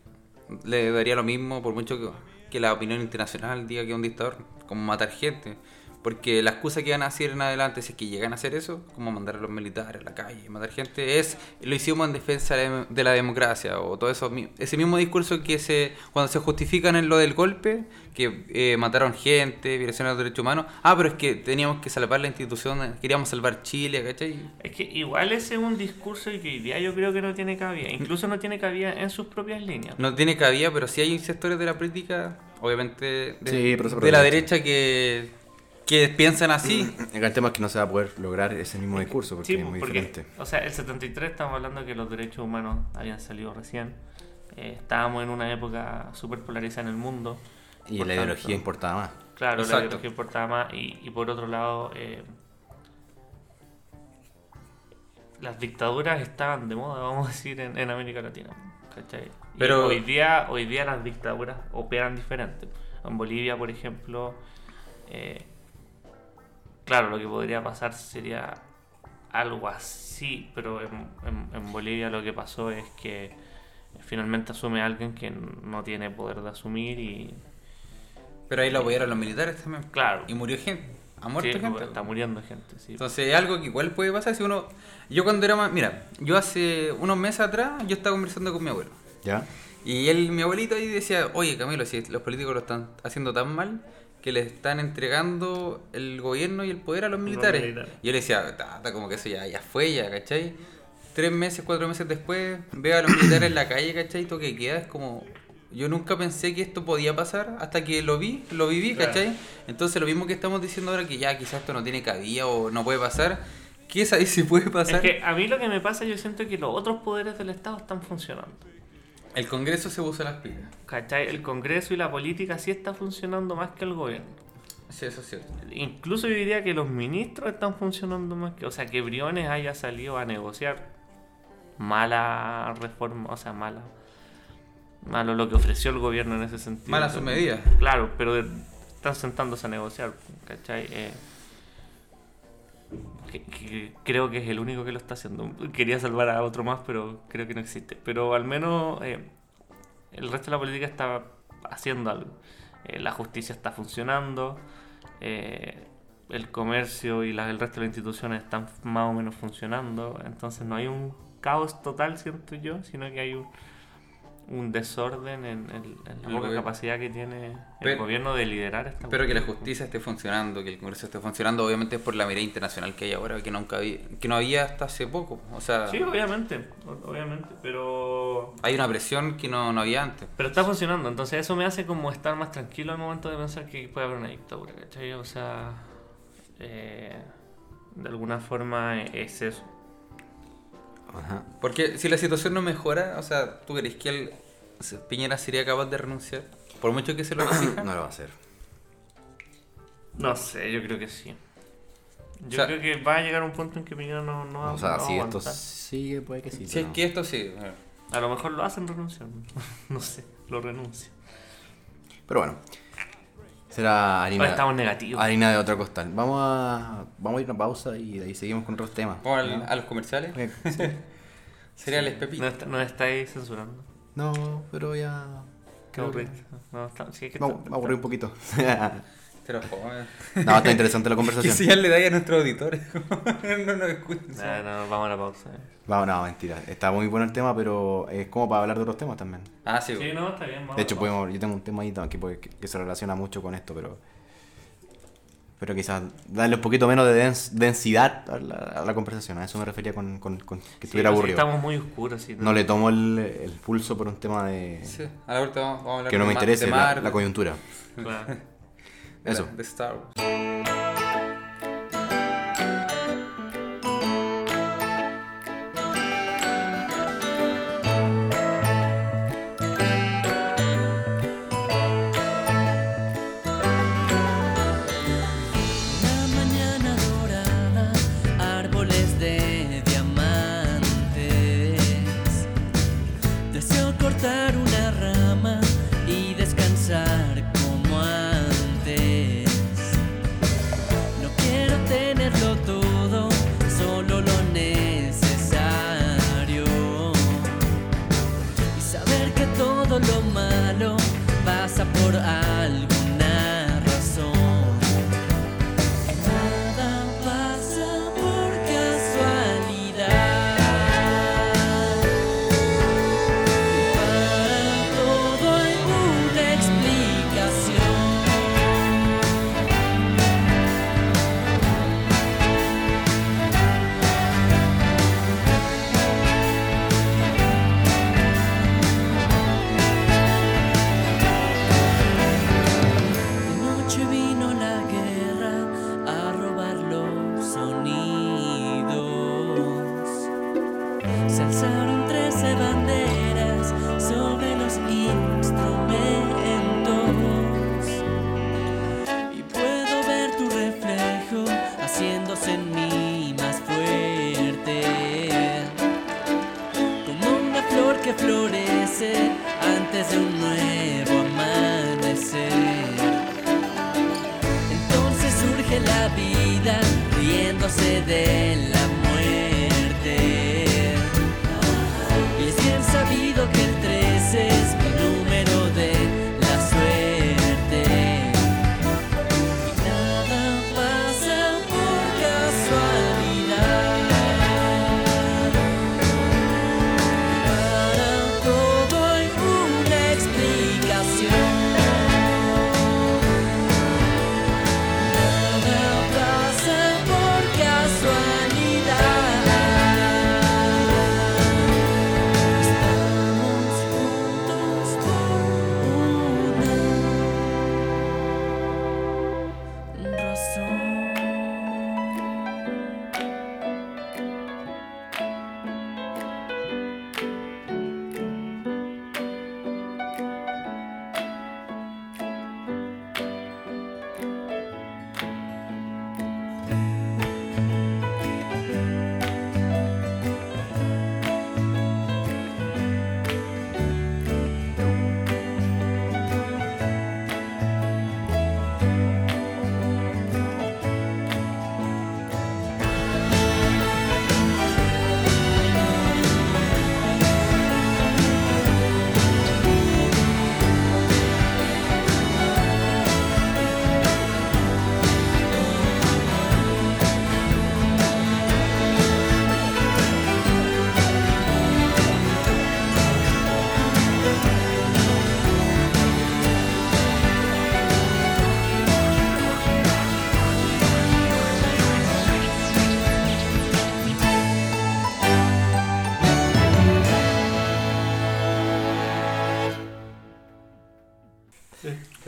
le daría lo mismo por mucho que, que la opinión internacional diga que es un dictador, como matar gente. Porque la excusa que van a hacer en adelante, si es que llegan a hacer eso, como mandar a los militares a la calle y matar gente, es lo hicimos en defensa de la- de la democracia o todo eso. Ese mismo discurso que se cuando se justifican en lo del golpe, que eh, mataron gente, violación de los derechos humanos. Ah, pero es que teníamos que salvar la institución, queríamos salvar Chile, ¿cachai? Es que igual ese es un discurso y que hoy día yo creo que no tiene cabida. Incluso no tiene cabida en sus propias líneas. No tiene cabida, pero sí hay sectores de la política, obviamente, de, Sí, la derecha que, que piensan así. El gran tema es que no se va a poder lograr ese mismo discurso porque Sí, es muy porque, diferente. o sea, el 73 estamos hablando que los derechos humanos habían salido recién. Eh, estábamos en una época súper polarizada en el mundo. Y la tanto, ideología importaba más. Claro, la ideología importaba más. Y, y por otro lado, eh, las dictaduras estaban de moda, vamos a decir, en, en América Latina. ¿cachai? Y Pero- hoy día, hoy día las dictaduras operan diferente. En Bolivia, por ejemplo, eh, claro, lo que podría pasar sería algo así, pero en, en- en Bolivia lo que pasó es que finalmente asume alguien que no tiene poder de asumir y Pero ahí lo apoyaron los militares también. claro, Y murió gente. Ha muerto sí, gente. está muriendo gente, sí. Entonces es algo que igual puede pasar si uno... Yo cuando era más... Mira, yo hace unos meses atrás yo estaba conversando con mi abuelo. ¿Ya? Y él, mi abuelito ahí decía, oye Camilo, si los políticos lo están haciendo tan mal que le están entregando el gobierno y el poder a los militares. militares. Y yo le decía, "Tata, como que eso ya, ya fue ya, ¿cachai? Tres meses, cuatro meses después, veo a los militares en la calle, ¿cachai? Todo que queda es como... Yo nunca pensé que esto podía pasar hasta que lo vi, lo viví, Claro. ¿cachai? Entonces lo mismo que estamos diciendo ahora que ya quizás esto no tiene cabida o no puede pasar, ¿qué es ahí si puede Es pasar? que a mí lo que me pasa, yo siento que los otros poderes del Estado están funcionando. El Congreso se puso las pilas. ¿Cachai? El Congreso y la política sí está funcionando más que el gobierno. Sí, eso es cierto. Incluso yo diría que los ministros están funcionando más que... O sea, que Briones haya salido a negociar mala reforma, o sea, mala... Malo lo que ofreció el gobierno en ese sentido. Mala su medida. Claro, pero están sentándose a negociar, ¿cachai? Eh, creo que es el único que lo está haciendo. Quería salvar a otro más, pero creo que no existe. Pero al menos eh, el resto de la política está haciendo algo. Eh, la justicia está funcionando, eh, el comercio y el resto de las instituciones están más o menos funcionando. Entonces no hay un caos total, siento yo, sino que hay un, un desorden en, en- en la poca capacidad que tiene el Pero- gobierno de liderar esta Espero que la justicia esté funcionando, que el Congreso esté funcionando. Obviamente es por la mirada internacional que hay ahora, que nunca había, que no había hasta hace poco. O sea, Sí, obviamente, obviamente, pero hay una presión que no, no había antes. pero está funcionando, entonces eso me hace como estar más tranquilo al momento de pensar que puede haber una dictadura, ¿cachai? O sea, eh, de alguna forma es eso. Ajá. Porque si la situación no mejora, o sea, ¿tú crees que el, Piñera sería capaz de renunciar? Por mucho que se lo exija. No lo va a hacer. No sé, yo creo que sí. Yo O sea- creo que va a llegar un punto en que Piñera no, no, va- O sea, no si esto sigue, puede que sí. Si es que esto sí. bueno. A lo mejor lo hacen renunciar. No sé, lo renuncia. Pero bueno. Será harina, estamos negativos. harina de otro costal. Vamos a, vamos a ir a una pausa y de ahí seguimos con otros temas. Vamos al- ¿no? a los comerciales. Eh, Cereales Pepito. Nos, está- nos estáis censurando. No, pero ya. Creo que-. No, está- sí, es que Me está- me aburrí un poquito. Pero joder. no, está interesante la ¿Qué conversación. le dais a nuestros auditores? no nos escuchan. No, no, vamos a la pausa. eh. Vamos, no, mentira. Está muy bueno el tema, pero es como para hablar de otros temas también. Ah, sí. Sí, bueno. no, está bien. vamos De hecho, podemos, yo tengo un tema ahí también que, puede- que, que se relaciona mucho con esto, pero. Pero quizás darle un poquito menos de dens- densidad a la, a la conversación. A eso me refería con, con- con que estuviera sí aburrido. Estamos muy oscuros. Sí, No le tomo el, el pulso por un tema de. Sí, a la vuelta vamos, vamos a hablar que no de me interese la, la coyuntura. Claro. de la- Eso. De Star Wars.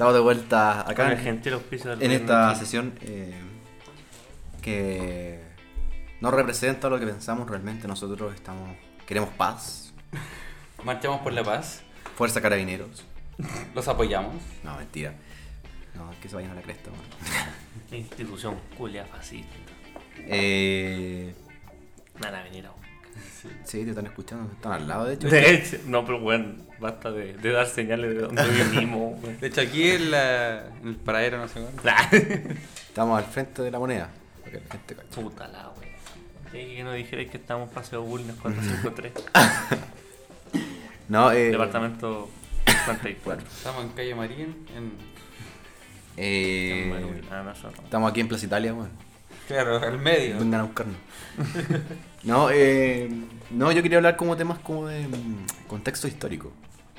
Estamos de vuelta Con acá el en, gentil auspicio del en gobierno esta Chile. sesión eh, que no representa lo que pensamos realmente. Nosotros estamos queremos paz, Marchamos por la paz, fuerza carabineros. los apoyamos. No, mentira. No, que se vayan a la cresta. Institución culia fascista. Eh, van a venir a sí, te están escuchando, están al lado de hecho. De hecho, no, pero bueno, basta de, de dar señales de donde vivimos. weón. De hecho, aquí en, la, en el paradero, no sé cuándo. Nah. Estamos al frente de la moneda. la gente. Puta la wea. Que no dijerais que estamos Paseo Bulnes 453. No, eh, Departamento 54. Estamos en calle Marín, en... eh, Ah, estamos aquí en Plaza Italia, weón. Claro, al medio. Vengan a buscarnos. no, eh, no, yo quería hablar como temas como de mm, contexto histórico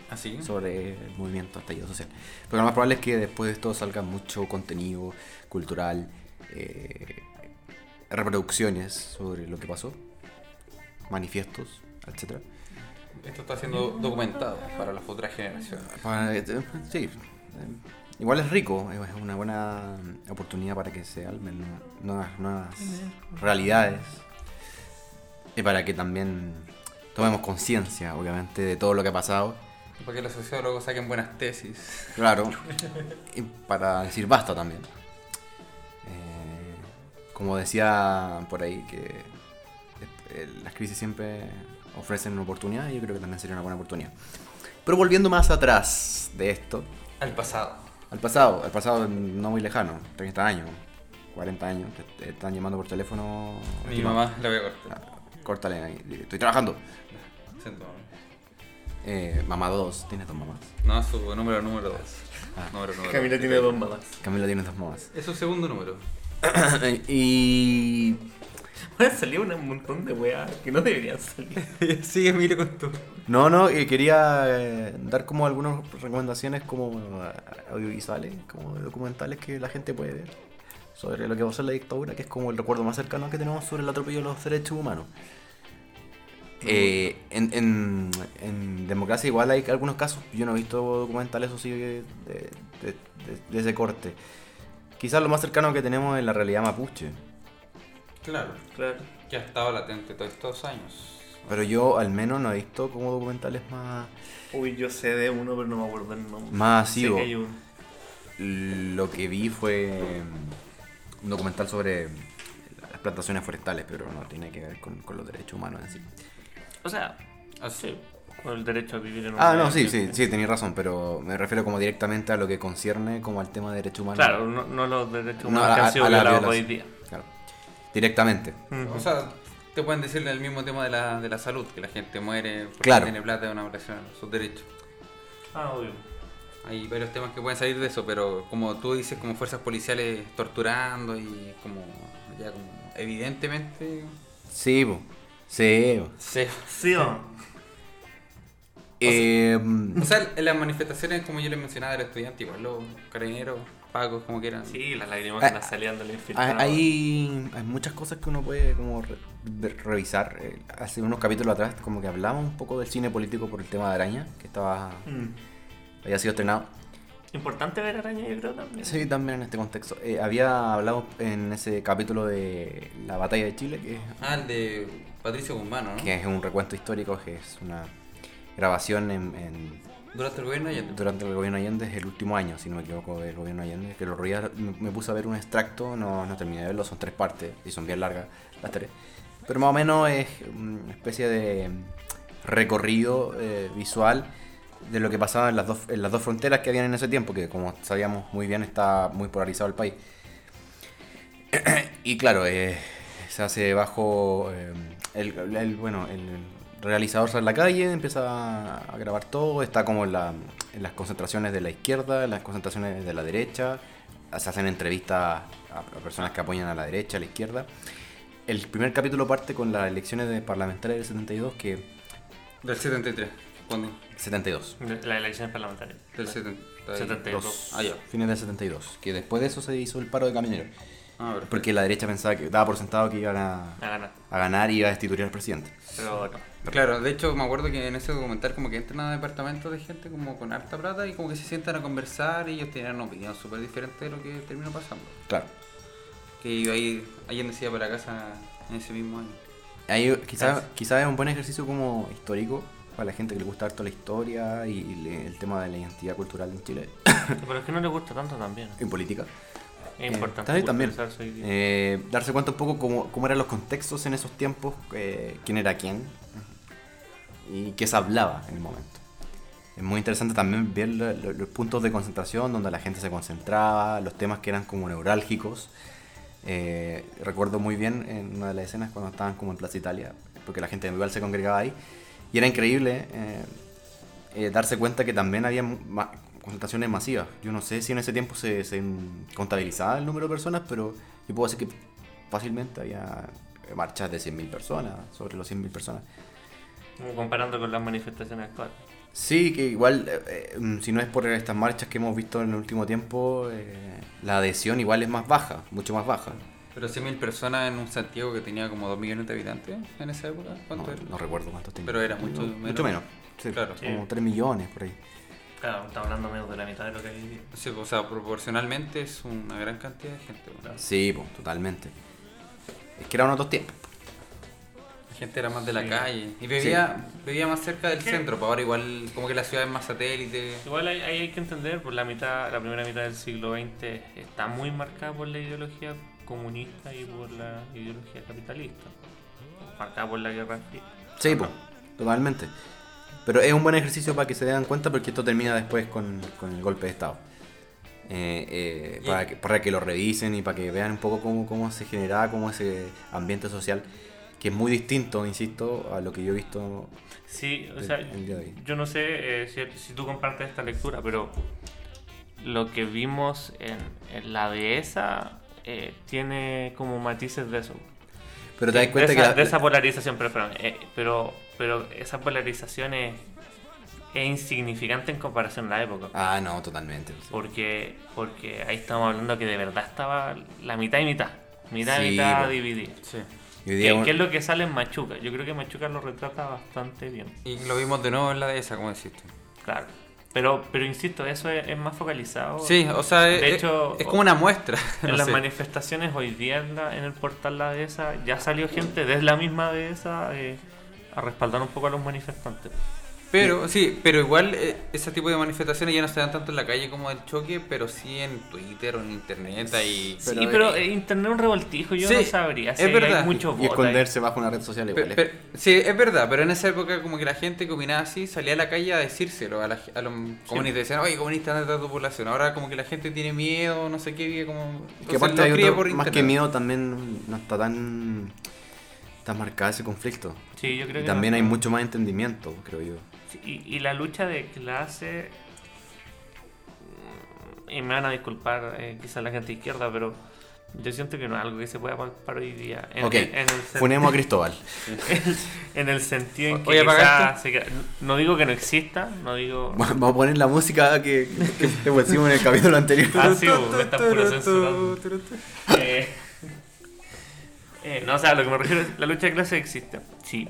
Así. sobre el movimiento estallido social. Porque lo más probable es que después de esto salga mucho contenido cultural, eh, reproducciones sobre lo que pasó, manifiestos, etcétera. Esto está siendo documentado para las futuras generaciones. Eh, Sí, eh, igual es rico, es una buena oportunidad para que se almen nu- nuevas, nuevas realidades y para que también tomemos conciencia, obviamente, de todo lo que ha pasado. Para que los sociólogos saquen buenas tesis. Claro, y para decir basta también. Eh, como decía por ahí, que eh, las crisis siempre ofrecen una oportunidad y yo creo que también sería una buena oportunidad. Pero volviendo más atrás de esto, Al pasado. Al pasado, al pasado no muy lejano, 30 años, 40 años, te, te están llamando por teléfono. Mi mamá la voy a cortar. Ah, Córtale ahí, estoy trabajando. Siento. Eh, mamá 2, ¿tienes dos mamás? No, su número número 2. Ah. Número número Camila tiene dos mamás. Camila tiene dos mamás. Es su segundo número. y Bueno, salió un montón de weas que no deberían salir. Sigue, mire con tu. No, no, eh, quería eh, dar como algunas recomendaciones como eh, audiovisuales, como documentales que la gente puede ver sobre lo que pasó en la dictadura, que es como el recuerdo más cercano que tenemos sobre el atropello de los derechos humanos. Eh, en, en- en democracia igual hay algunos casos, yo no he visto documentales de, de- de- de ese corte. Quizás lo más cercano que tenemos es la realidad mapuche, Claro. Claro. Que ha estado latente todos estos años. pero yo al menos no he visto como documentales más... Uy, yo sé de uno, pero no me acuerdo el nombre. Más que uno. Lo que vi fue mm, un documental sobre las plantaciones forestales, pero no tiene que ver con, con los derechos humanos en sí. O sea, Así. sí, con el derecho a vivir en un Ah, no, sí, sí, sí, tenéis razón, pero me refiero como directamente a lo que concierne como al tema de derechos humanos. Claro, no, no los derechos No, humanos a- que a han sido la violados hoy violación. Directamente. O sea, te pueden decirle el mismo tema de la, de la salud, que la gente muere porque Claro. tiene plata de una violación a sus derechos. Ah, obvio. Hay varios temas que pueden salir de eso, pero como tú dices, como fuerzas policiales torturando y como ya como evidentemente Sí, po. sí. se ¿Sí o? Eh, mm, O sea, en las manifestaciones, como yo les mencionaba, de los estudiantes, igual los carabineros, pagos, como quieran. Sí, las lágrimas Ah, que las salían del hay, infiltrado. hay, hay muchas cosas que uno puede como re- revisar. Eh, Hace unos capítulos atrás como que hablamos un poco del cine político por el tema de Araña, que estaba Mm. había sido estrenado. Importante ver araña, yo creo también. Sí, también en este contexto. Eh, había hablado en ese capítulo de la batalla de Chile, que, Ah, el de Patricio Guzmán, ¿no? que es un recuento histórico, que es una grabación en, en- Durante el gobierno ya. durante el gobierno Allende, es el último año, si no me equivoco, del gobierno Allende, que lo me, me puse a ver un extracto, no, no terminé de verlo, son tres partes y son bien largas las tres. Pero más o menos es una especie de recorrido eh, visual de lo que pasaba en las, dos, en las dos fronteras que habían en ese tiempo, que como sabíamos muy bien está muy polarizado el país. y claro, eh, se hace bajo eh, el, el- bueno, el realizador sale a la calle, empieza a grabar todo, está como en, la- en las concentraciones de la izquierda, en las concentraciones de la derecha, se hacen entrevistas a, a personas que apoyan a la derecha, a la izquierda. El primer capítulo parte con las elecciones de parlamentarias del 72, que Del 73. ¿Cuándo? 72. Las elecciones parlamentarias. Del 70. 72. Los Ah, ya. fines del 72, que después de eso se hizo el paro de camioneros. Ah. Porque la derecha pensaba que daba por sentado que iban a, A ganar. a ganar y iba a destituir al presidente. Pero no. Claro, de hecho me acuerdo que en ese documental como que entran a departamentos de gente como con harta plata y como que se sientan a conversar y ellos tienen una opinión súper diferente de lo que terminó pasando. Claro. Que iba ahí, alguien decía para casa en ese mismo año. Ahí quizás quizá es un buen ejercicio como histórico para la gente que le gusta harto la historia y, y le- el tema de la identidad cultural en Chile Pero es que no le gusta tanto también. en política. Es importante también. Eh, darse cuenta un poco cómo, cómo eran los contextos en esos tiempos, eh, quién era quién y qué se hablaba en el momento. Es muy interesante también ver lo- lo- los puntos de concentración donde la gente se concentraba, los temas que eran como neurálgicos. Eh, recuerdo muy bien en una de las escenas cuando estaban como en Plaza Italia, porque la gente igual se congregaba ahí, y era increíble eh, eh, darse cuenta que también había ma- concentraciones masivas. Yo no sé si en ese tiempo se, se contabilizaba el número de personas, pero yo puedo decir que fácilmente había marchas de 100.000 personas, sobre los 100.000 personas. Como comparando con las manifestaciones actuales. Sí, que igual, eh, eh, mm, si no es por estas marchas que hemos visto en el último tiempo, eh, la adhesión igual es más baja, mucho más baja. Pero 100.000 personas en un Santiago que tenía como 2 millones de habitantes en esa época. No, ¿Cuánto era? no recuerdo cuántos tenía. Pero era mucho No, menos. Mucho menos. Sí, Claro. Como Sí. 3 millones por ahí. Claro, estamos hablando menos de la mitad de lo que hay. Sí, o sea, proporcionalmente es una gran cantidad de gente. ¿no? Sí, pues, totalmente. Es que eran otros tiempos. Gente era más de la Sí. calle y vivía, vivía más cerca del centro, pues ahora igual como que la ciudad es más satélite. Igual ahí ahí hay que entender, por la mitad, la primera mitad del siglo XX está muy marcada por la ideología comunista y por la ideología capitalista. Marcada por la Guerra Fría. Sí, pues, totalmente. Pero es un buen ejercicio para que se den cuenta porque esto termina después con, con el golpe de Estado. Eh, eh, para, que, para que lo revisen y para que vean un poco cómo, cómo se generaba, cómo ese ambiente social, que es muy distinto, insisto, a lo que yo he visto. Sí, o sea, el día de hoy. yo no sé eh, si, si tú compartes esta lectura, pero lo que vimos en, en la dehesa eh, tiene como matices de eso. Pero te das de, cuenta esa, que... la- de esa polarización, pero, perdón, eh, pero, pero esa polarización es, es insignificante en comparación a la época. Ah, no, totalmente. Porque, porque ahí estamos hablando que de verdad estaba la mitad y mitad. Mitad y Sí, mitad dividida. Sí. ¿Qué, un- qué es lo que sale en Machuca? Yo creo que Machuca lo retrata bastante bien. Y lo vimos de nuevo en la de esa, como deciste. Claro. Pero, pero insisto, eso es, es más focalizado. Sí, o sea, De es, hecho, es como una muestra. En no las sé. manifestaciones hoy día en, la- en el portal La Dehesa ya salió gente desde la misma Dehesa eh, a respaldar un poco a los manifestantes. Pero, sí, pero igual eh, ese tipo de manifestaciones ya no se dan tanto en la calle como el choque, pero sí en Twitter o en internet ahí. Pero, sí, pero eh, eh, internet es un revoltijo, yo sí, no sabría. es verdad. Hay muchos y ahí. esconderse bajo una red social igual. Pe- es- pe- sí, es verdad, pero en esa época como que la gente que opinaba así salía a la calle a decírselo a, la- a los comunistas. Decían, oye, comunista, anda a tu población. Ahora como que la gente tiene miedo, no sé qué, vive como... que aparte hay otro- por más que miedo también no está tan, tan marcado ese conflicto. Sí, yo creo Y que también no- hay mucho más entendimiento, creo yo. Sí, Y, y la lucha de clase, y me van a disculpar eh, quizás la gente izquierda, pero yo siento que no es algo que se pueda palpar hoy día. En, ok, en- el funemos a Cristóbal. en el sentido en que Oye, quizás se queda- no digo que no exista, no digo... Vamos a poner la música que, que te pusimos en el capítulo anterior. Ah, sí, me puro censurando. Eh, eh, no, o sea, a lo que me refiero es la lucha de clase existe, sí.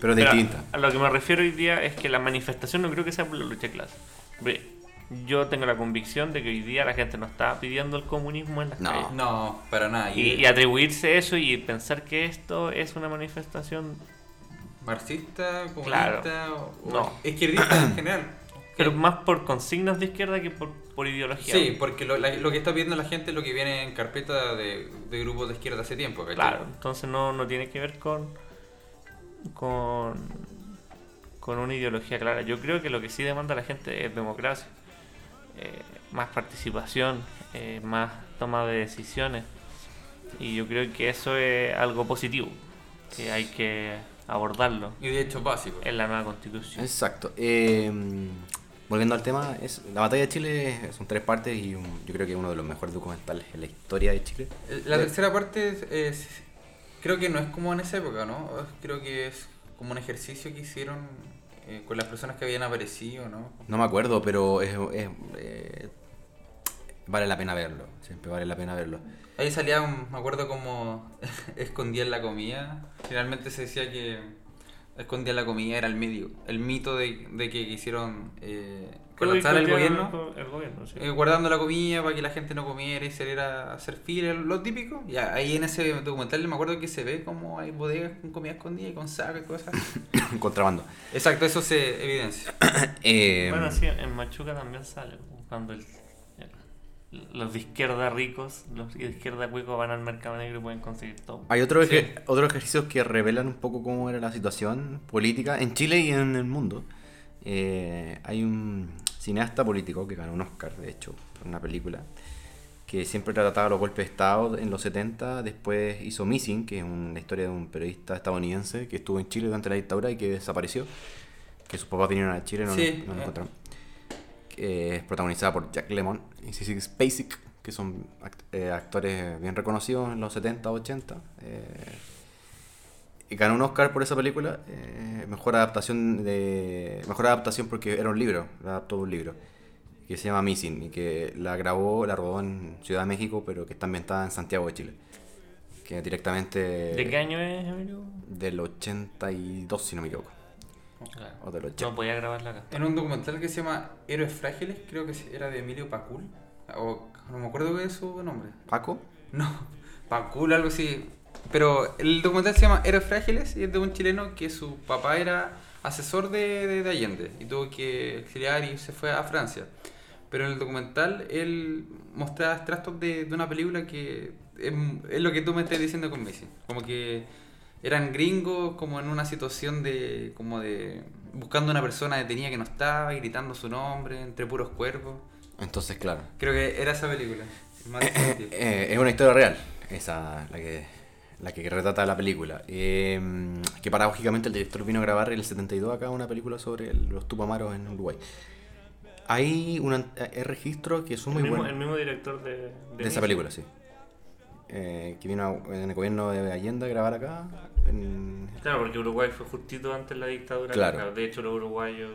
Pero Pero distinta. A lo que me refiero hoy día es que la manifestación no creo que sea por la lucha de clase. Ve, Yo tengo la convicción de que hoy día la gente no está pidiendo el comunismo en las No. calles. No, para nada. Y, y atribuirse eso y pensar que esto es una manifestación, Marxista, comunista Claro. o No. izquierdista en general. pero más por consignas de izquierda que por, por ideología. Sí, porque lo, la- lo que está viendo la gente es lo que viene en carpeta de, de grupos de izquierda hace tiempo. ¿cachai? Claro, entonces no, no tiene que ver con, con, con una ideología clara. Yo creo que lo que sí demanda la gente es democracia, eh, más participación, eh, más toma de decisiones. Y yo creo que eso es algo positivo, que hay que abordarlo Y de hecho básico. en la nueva constitución. Exacto. Eh, volviendo al tema, es, la batalla de Chile son tres partes y un- yo creo que es uno de los mejores documentales en la historia de Chile. Eh, La tercera parte es, es- creo que no es como en esa época, ¿no? Creo que es como un ejercicio que hicieron eh, con las personas que habían aparecido, ¿no? No me acuerdo, pero es, es, eh, Vale la pena verlo, siempre vale la pena verlo. Ahí salía, un- me acuerdo como escondían la comida. Finalmente se decía que escondían la comida era el medio, el mito de, de que quisieron eh, que colapsar el gobierno. El gobierno, sí. eh, guardando la comida para que la gente no comiera y saliera a hacer fila, lo típico. Y ahí en ese documental me acuerdo que se ve como hay bodegas con comida escondida y con sacos y cosas. Contrabando. Exacto, eso se evidencia. Eh, Bueno, sí, en Machuca también sale. Cuando el- los de izquierda ricos, los de izquierda cuicos van al mercado negro y pueden conseguir todo. Hay otros Sí. eje- otros ejercicios que revelan un poco cómo era la situación política en Chile y en el mundo. Eh, hay un cineasta político que ganó un Oscar, de hecho, por una película, que siempre trataba los golpes de Estado en los 70. Después hizo Missing, que es una historia de un periodista estadounidense que estuvo en Chile durante la dictadura y que desapareció. Que sus papás vinieron a Chile y no, Sí, no lo eh. encontraron. Que es protagonizada por Jack Lemmon y Sissy Spacek, que son act- eh, actores bien reconocidos en los 70, 80. eh, ganó un Oscar por esa película. eh, mejor adaptación de mejor adaptación porque era un libro, la adaptó de un libro que se llama Missing y que la grabó, la rodó en Ciudad de México, pero que está ambientada en Santiago de Chile. Que directamente ¿De qué año es, Emilio? del 82, si no me equivoco. Claro. O del 80. No podía grabarla acá. En un documental que se llama Héroes Frágiles, creo que era de Emilio Pacul. O no me acuerdo qué es su nombre. Paco, No, Pacul, algo así. Pero el documental se llama Héroes Frágiles y es de un chileno que su papá era asesor de, de- de Allende y tuvo que exiliar y se fue a Francia. Pero en el documental él mostraba extractos de, de una película que es, es lo que tú me estás diciendo con Messi. Como que eran gringos como en una situación de como de buscando una persona detenida que no estaba y gritando su nombre entre puros cuerpos. entonces claro. Creo que era esa película. Más definitiva. Eh, es una historia real, esa la que, la que retrata la película. Eh, que paradójicamente el director vino a grabar en el 72 acá una película sobre el- los tupamaros en Uruguay. Hay, una, hay registros que son El muy mismo, buenos el mismo director de, de esa película, sí. Eh, que vino a- en el gobierno de Allende a grabar acá. en- Claro, porque Uruguay fue justito antes de la dictadura. Claro. De hecho, los uruguayos.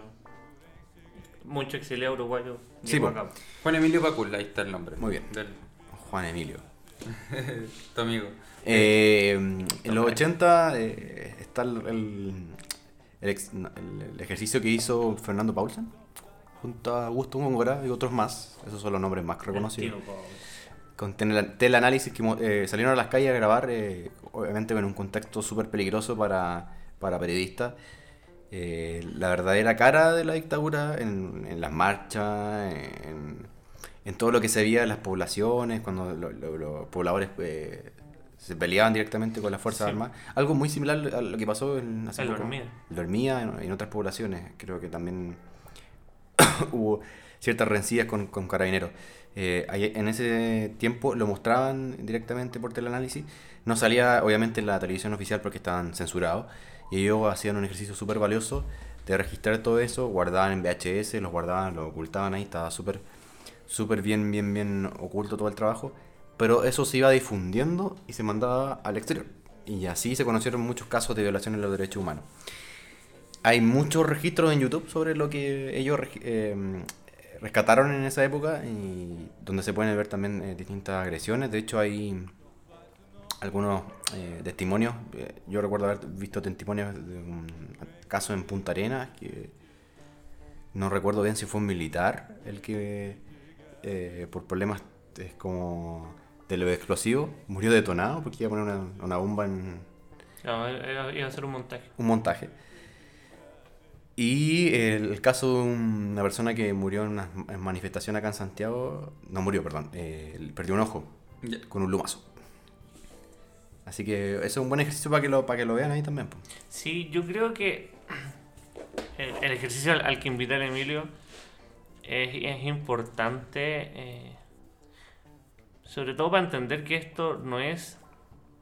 Muchos exiliados uruguayos. Sí. Juan Emilio Pacul, ahí está el nombre. Muy bien. Del, Juan Emilio. tu amigo. Eh, en los 80 eh, está el, el, el ex- no, el- el ejercicio que hizo Fernando Paulsen junto a Augusto Góngora y otros más. Esos son los nombres más reconocidos. Con tele- teleanálisis que eh, salieron a las calles a grabar, eh, obviamente en un contexto súper peligroso para, para periodistas. Eh, la verdadera cara de la dictadura en, en las marchas, en, en todo lo que se veía en las poblaciones, cuando lo- lo- los pobladores se peleaban directamente con las Fuerzas Sí. Armadas. Algo muy similar a lo que pasó en, hace En poco. Dormía. Dormía, en, en otras poblaciones. Creo que también hubo ciertas rencillas con, con carabineros. Eh, en ese tiempo lo mostraban directamente por teleanálisis. No salía obviamente en la televisión oficial porque estaban censurados. Y ellos hacían un ejercicio súper valioso de registrar todo eso, guardaban en VHS, los guardaban, lo ocultaban ahí, estaba súper súper bien, bien, bien oculto todo el trabajo. Pero eso se iba difundiendo y se mandaba al exterior. Y así se conocieron muchos casos de violaciones de los derechos humanos. Hay muchos registros en YouTube sobre lo que ellos eh, rescataron en esa época y donde se pueden ver también eh, distintas agresiones. De hecho, hay algunos eh, testimonios. Eh, Yo recuerdo haber visto testimonios de un caso en Punta Arenas que no recuerdo bien si fue un militar el que por problemas es como de lo explosivo murió detonado porque iba a poner una, una bomba en, No, iba iba a hacer un montaje. un montaje. Y el caso de una persona que murió en una en manifestación acá en Santiago, no murió, perdón, eh, perdió un ojo con un lumazo. Así que eso es un buen ejercicio para que lo, para que lo vean ahí también. po. Sí, yo creo que el, el ejercicio al, al que invita el Emilio es, es importante, eh, sobre todo para entender que esto no es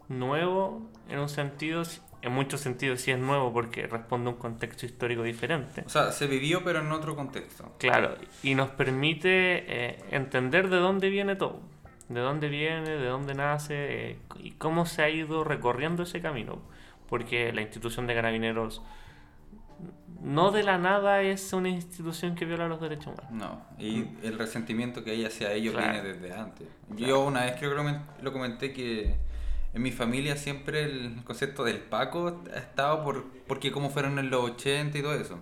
nuevo en un sentido, en muchos sentidos sí es nuevo porque responde a un contexto histórico diferente. O sea, se vivió pero en otro contexto. Claro, y nos permite eh, entender de dónde viene todo, de dónde viene, de dónde nace eh, y cómo se ha ido recorriendo ese camino. Porque la institución de carabineros no de la nada es una institución que viola los derechos humanos. No, y el resentimiento que hay hacia ellos Claro. viene desde antes. Yo una vez creo que lo, men- lo comenté que en mi familia siempre el concepto del Paco ha estado por, porque como fueron en los 80 y todo eso.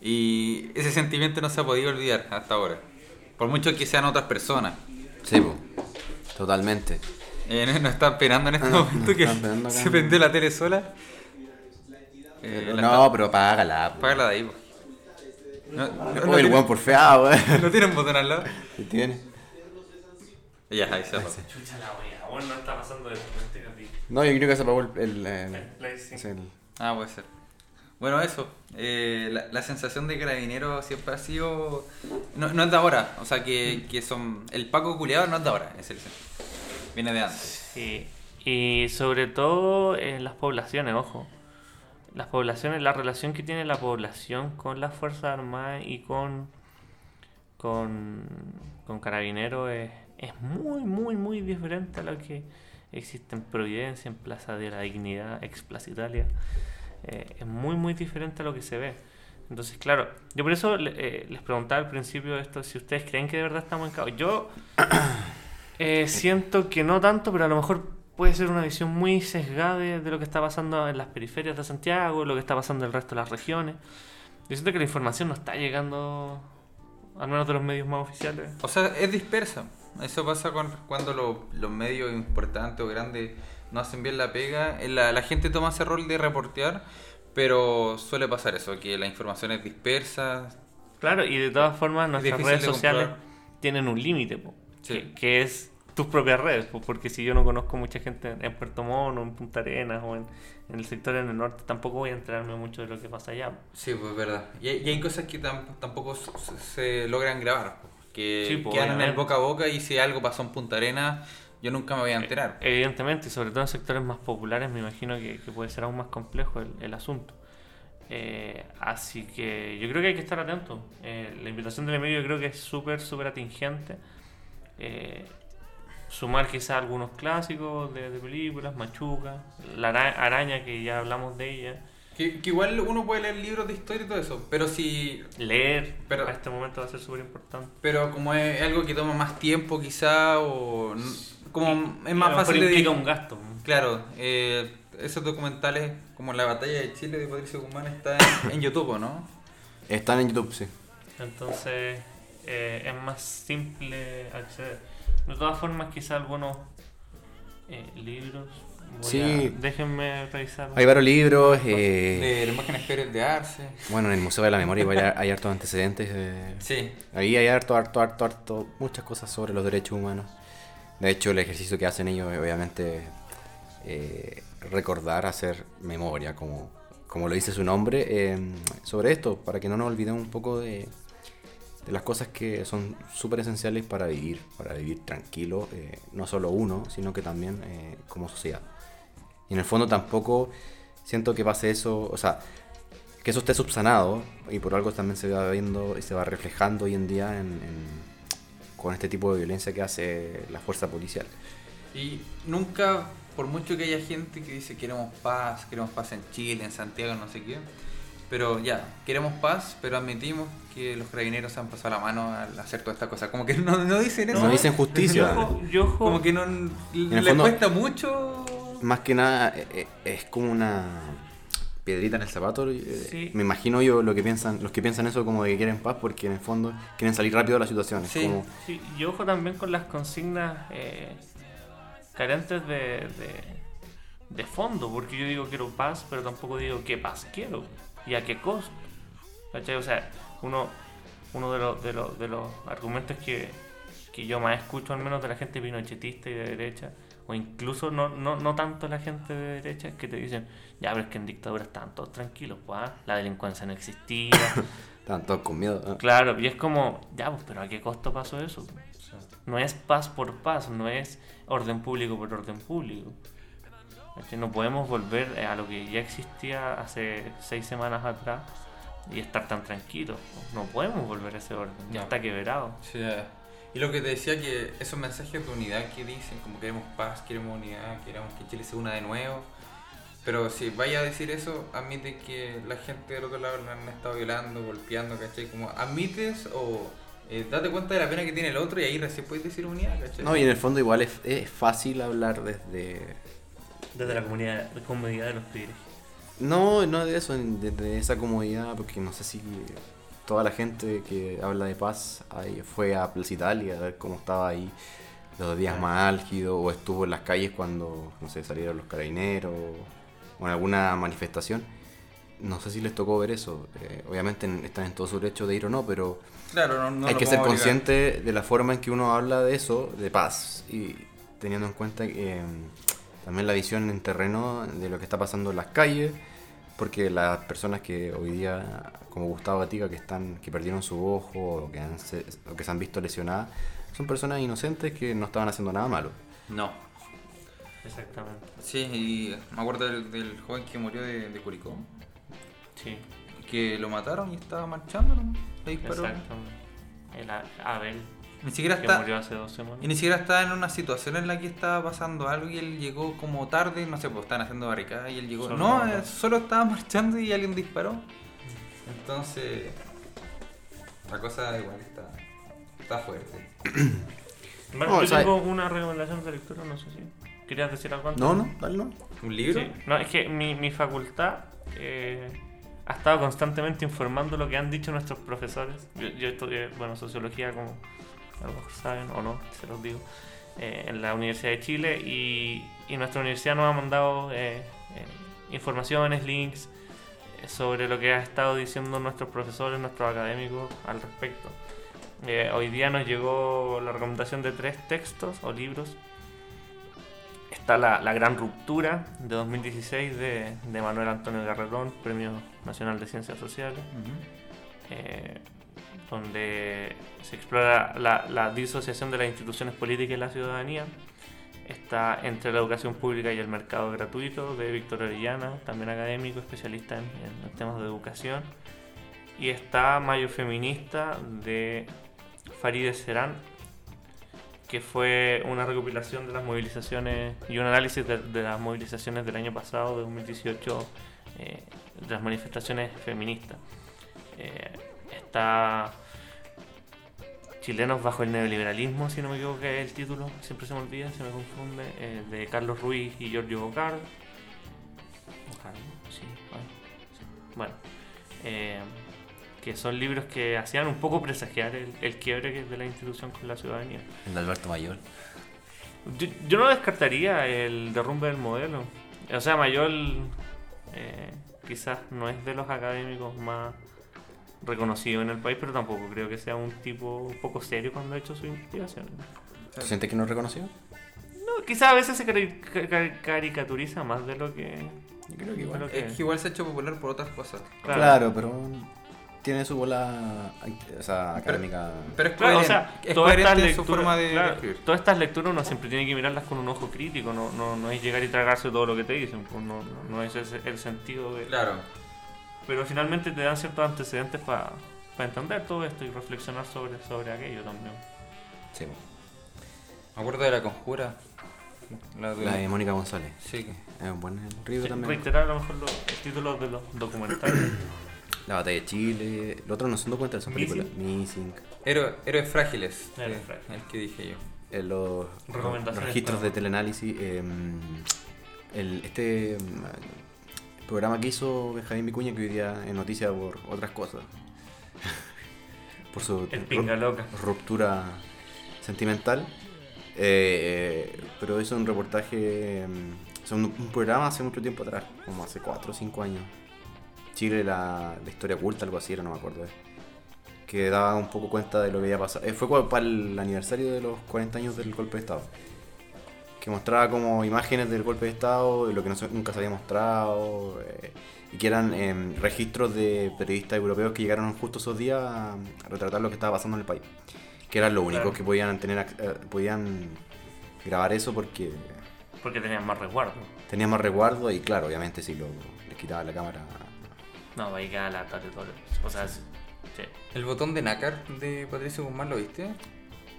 Y ese sentimiento no se ha podido olvidar hasta ahora. Por mucho que sean otras personas. Sí, po. totalmente. Eh, no- nos están esperando en este Ah, no, momento que se prendió la tele sola. Eh, la no, pero apágala. po. Apágala de ahí, po. No, no- no el tiene- weón por feado, weón. no tiene un botón al lado. ¿Qué tiene? Ya, ahí se apagó. Chucha la wea, bueno, no está pasando de este. No, yo creo que se apagó el. el, el- Play cinco. es el- Ah, puede ser. Bueno, eso. eh, la, la sensación de carabinero siempre ha sido. No, no es de ahora. O sea, que, que son. El Paco culiado no es de ahora, es el Viene de antes. Sí, y sobre todo en las poblaciones, ojo. Las poblaciones, la relación que tiene la población con las Fuerzas Armadas y con, con, con Carabineros es, es muy, muy, muy diferente a lo que existe en Providencia, en Plaza de la Dignidad, ex Plaza Italia. Eh, es muy, muy diferente a lo que se ve. Entonces, claro, yo por eso eh, les preguntaba al principio esto, si ustedes creen que de verdad estamos en caos. Yo eh, siento que no tanto, pero a lo mejor puede ser una visión muy sesgada de, de lo que está pasando en las periferias de Santiago, lo que está pasando en el resto de las regiones. Yo siento que la información no está llegando, al menos de los medios más oficiales. O sea, es dispersa. Eso pasa con, cuando lo- los medios importantes o grandes no hacen bien la pega. Eh, La, la gente toma ese rol de reportear, pero suele pasar eso, que la información es dispersa. Claro, y de todas formas nuestras redes de sociales tienen un límite, po, Sí. que, que es tus propias redes, po, porque si yo no conozco mucha gente en Puerto Montt o en Punta Arenas o en, en el sector en el norte, tampoco voy a enterarme mucho de lo que pasa allá. Sí, pues es verdad. Y hay, y hay cosas que tam- tampoco se, se logran grabar, que Sí, pues, quedan en el boca a boca y si algo pasó en Punta Arena, yo nunca me voy a enterar. Evidentemente, y sobre todo en sectores más populares, me imagino que, que puede ser aún más complejo el, el asunto. Eh, así que yo creo que hay que estar atento. Eh, la invitación del medio yo creo que es súper, súper atingente. Eh, sumar quizá algunos clásicos de, de películas, Machuca, La Ara- Araña, que ya hablamos de ella. Que, que igual uno puede leer libros de historia y todo eso, pero si Leer, Pero- a este momento va a ser súper importante. pero como es algo que toma más tiempo quizá o como es más fácil de implica un gasto. Claro, eh, esos documentales como La batalla de Chile de Patricio Guzmán están en, en YouTube, ¿o ¿no? Están en YouTube, sí. Entonces eh, es más simple acceder. De todas formas, quizá algunos eh, libros. voy Sí. a- déjenme revisar. Hay varios libros. eh, De imágenes Pérez de Arce. bueno, en el Museo de la Memoria igual hay, hay hartos antecedentes. eh, Sí, Ahí hay harto, harto, harto, harto, muchas cosas sobre los derechos humanos. De hecho, el ejercicio que hacen ellos es obviamente eh, recordar, hacer memoria, como, como lo dice su nombre, eh, sobre esto, para que no nos olvidemos un poco de, de las cosas que son súper esenciales para vivir, para vivir tranquilo, eh, no solo uno, sino que también eh, como sociedad. Y en el fondo tampoco siento que pase eso, o sea, que eso esté subsanado y por algo también se va viendo y se va reflejando hoy en día con este tipo de violencia que hace la fuerza policial. Y nunca, por mucho que haya gente que dice queremos paz, queremos paz en Chile, en Santiago, no sé qué, pero ya, queremos paz, pero admitimos que los carabineros se han pasado la mano al hacer toda esta cosa. Como que no, no dicen eso. No dicen justicia. Yo, ojo- yo Como que no el le fondo- cuesta mucho. Más que nada eh, eh, es como una piedrita en el zapato. eh, Sí. Me imagino yo lo que piensan, los que piensan eso como de que quieren paz porque en el fondo quieren salir rápido de la situación. Es Sí. como, Sí, y ojo también con las consignas eh, carentes de, de, de fondo, porque yo digo quiero paz, pero tampoco digo qué paz quiero y a qué costo. ¿Cachai? O sea, uno, uno de, los, de, los, de los argumentos que, que yo más escucho, al menos de la gente pinochetista y de derecha, o incluso no, no, no tanto la gente de derecha, es que te dicen, ya, pero es que en dictadura estaban todos tranquilos, pues, ah, la delincuencia no existía. están todos con miedo. ah. Claro, y es como, ya, pues, pero ¿a qué costo pasó eso? No es paz por paz, no es orden público por orden público. ¿Cachai? No podemos volver a lo que ya existía hace seis semanas atrás y estar tan tranquilos. No podemos volver a ese orden, ya No. está quebrado. Sí, eh. y lo que te decía que esos mensajes de unidad que dicen, como queremos paz, queremos unidad, queremos que Chile se una de nuevo, Pero si vaya a decir eso, admite que la gente del otro lado lo han estado violando, golpeando, ¿cachai? Como, ¿admites o eh, date cuenta de la pena que tiene el otro y ahí recién puedes decir unidad, ¿cachai? No, y en el fondo igual es, es fácil hablar desde... Desde la comunidad, de comodidad de los privilegios. No, no de eso, desde esa comodidad, porque no sé si toda la gente que habla de paz ahí fue a Plaza Italia a ver cómo estaba ahí los días más álgidos o estuvo en las calles cuando, no sé, salieron los carabineros o en alguna manifestación. No sé si les tocó ver eso. Eh, obviamente en- están en todo su derecho de ir o no, pero Claro, no, no hay que ser obligar. consciente de la forma en que uno habla de eso, de paz, y teniendo en cuenta que, eh, también la visión en terreno de lo que está pasando en las calles, porque las personas que hoy día, como Gustavo Gatica, que están que perdieron su ojo o que, han se, o que se han visto lesionadas, son personas inocentes que no estaban haciendo nada malo. No. Exactamente. Sí, y me acuerdo del, del joven que murió de, de Curicó, Sí, que lo mataron y estaba marchando, ¿no? Le disparó. exactamente. El A- Abel, Ni siquiera que está... murió hace dos semanas. Y ni siquiera estaba en una situación en la que estaba pasando algo y él llegó como tarde, no sé, pues estaban haciendo barricadas y él llegó. Solo no, eh, solo estaba marchando y alguien disparó. Entonces, la cosa igual está, está fuerte. Bueno, No, yo tengo una recomendación de lectura, no sé si. ¿Querías decir algo antes? No, no, dale, no. ¿Un libro? Sí. No, es que mi, mi facultad eh, ha estado constantemente informando lo que han dicho nuestros profesores. Yo, yo estudié, bueno, sociología, como a lo mejor saben o no, se los digo, eh, en la Universidad de Chile. Y, y nuestra universidad nos ha mandado eh, eh, informaciones, links eh, sobre lo que ha estado diciendo nuestros profesores, nuestros académicos al respecto. Eh, hoy día nos llegó la recomendación de tres textos o libros. Está la, la Gran Ruptura de 2016 de, de Manuel Antonio Garretón, Premio Nacional de Ciencias Sociales, eh, donde se explora la, la disociación de las instituciones políticas y la ciudadanía. Está Entre la educación pública y el mercado gratuito de Víctor Orellana, también académico, especialista en, en temas de educación. Y está Mayo Feminista de Farideh Serán, que fue una recopilación de las movilizaciones y un análisis de, de las movilizaciones del año pasado, de 2018, eh, de las manifestaciones feministas. Eh, está Chilenos bajo el neoliberalismo, si no me equivoco, que es el título, siempre se me olvida, se me confunde, eh, de Carlos Ruiz y Giorgio Bocardo. Bocardo, sí, bueno, sí. Bueno, eh, que son libros que hacían un poco presagiar el, el quiebre de la institución con la ciudadanía. El de Alberto Mayor. Yo, yo no descartaría el derrumbe del modelo. O sea, Mayol eh, quizás no es de los académicos más reconocidos en el país, pero tampoco creo que sea un tipo un poco serio cuando ha hecho su investigación. ¿Tú sientes que no reconoció? No, quizás a veces se cari- ca- ca- caricaturiza más de lo que... Yo creo que de igual. Es que igual se ha hecho popular por otras cosas. Claro, pero tiene su bola o sea, académica. Pero es Claro, o coherente, sea, es todas estas coherente en su lecturas, forma de, claro, todas estas lecturas uno siempre tiene que mirarlas con un ojo crítico, no, no, no es llegar y tragarse todo lo que te dicen, pues no, no- no es ese el sentido de... Claro. Pero finalmente te dan ciertos antecedentes para entender todo esto y reflexionar sobre, sobre aquello también. Sí, Me acuerdo de la conjura. La de... la de Mónica González. Sí. Es un buen libro Sí, también. reiterar a lo mejor los títulos de los documentales. La batalla de Chile. Los otros no son documentales, son películas. Missing. Héroe- Héroes frágiles. Héroes eh, frágiles. El que dije yo. eh, los, registros para- de teleanálisis. eh, el, este mm, programa que hizo Benjamín Vicuña que hoy día es noticia por otras cosas. por su El pinga loca. ruptura sentimental. Eh, eh, pero es un reportaje, mm, o sea, un, un programa hace mucho tiempo atrás, como hace 4 o 5 años. Chile, la, la historia oculta, algo así era, no me acuerdo. Que daba un poco cuenta de lo que había pasado. Eh, fue para el aniversario de los 40 años del golpe de Estado. Que mostraba como imágenes del golpe de Estado, de lo que no nunca se había mostrado. eh, y que eran em, registros de periodistas europeos que llegaron justo esos días a, retratar lo que estaba pasando en el país. Que eran los únicos Claro. que podían tener ac- eh, podían grabar eso porque Porque tenían más resguardo. tenían más resguardo y claro, obviamente si lo les quitaba la cámara. No, ahí queda la tarde todo. O sea, sí. sí. El botón de nácar de Patricio Guzmán, ¿lo viste?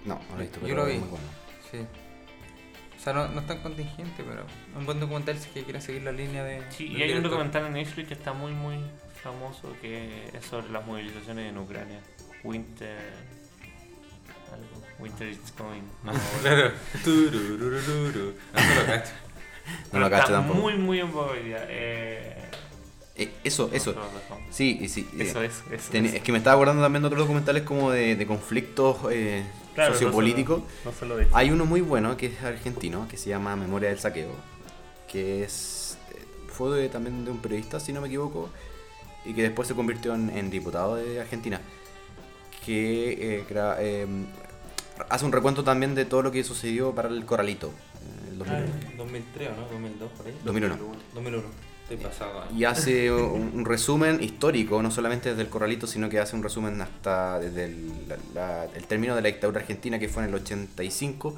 No, no lo he visto, Yo pero lo es vi. muy bueno. Sí. O sea, no, no es tan contingente, pero un buen documental si es que seguir la línea de. Sí, y hay un documental en Netflix que está muy, muy famoso que es sobre las movilizaciones en Ucrania. Winter. Algo. Winter is coming. No, Claro. Turururururu. No, no lo cacho. No lo cacho está tampoco. muy, muy en. Eh, Eh, eso, eso. Sí, sí. Eso eh, es, eso ten- es. es que me estaba acordando también de otros documentales como de, de conflictos Claro, no sociopolíticos. solo- No de Hay uno muy bueno que es argentino, que se llama Memoria del Saqueo, que es eh, fue de- también de un periodista, si no me equivoco, y que después se convirtió en, en diputado de Argentina, que eh, gra- eh, hace un recuento también de todo lo que sucedió para el Corralito. eh, el 2001. 2003 o no, 2002 por ahí. 2001. 2001. Estoy pasado. ahí. Y hace un, un resumen histórico, no solamente desde el Corralito, sino que hace un resumen hasta desde el, la- la- el término de la dictadura argentina, que fue en el 85,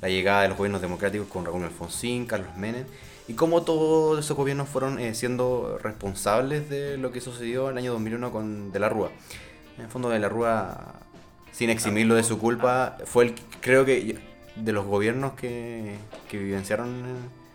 la llegada de los gobiernos democráticos con Raúl Alfonsín, Carlos Menem, y cómo todos esos gobiernos fueron eh, siendo responsables de lo que sucedió en el año 2001 con De la Rúa. En el fondo, De la Rúa, sin eximirlo de su culpa, fue el, creo que, de los gobiernos que, que vivenciaron eh,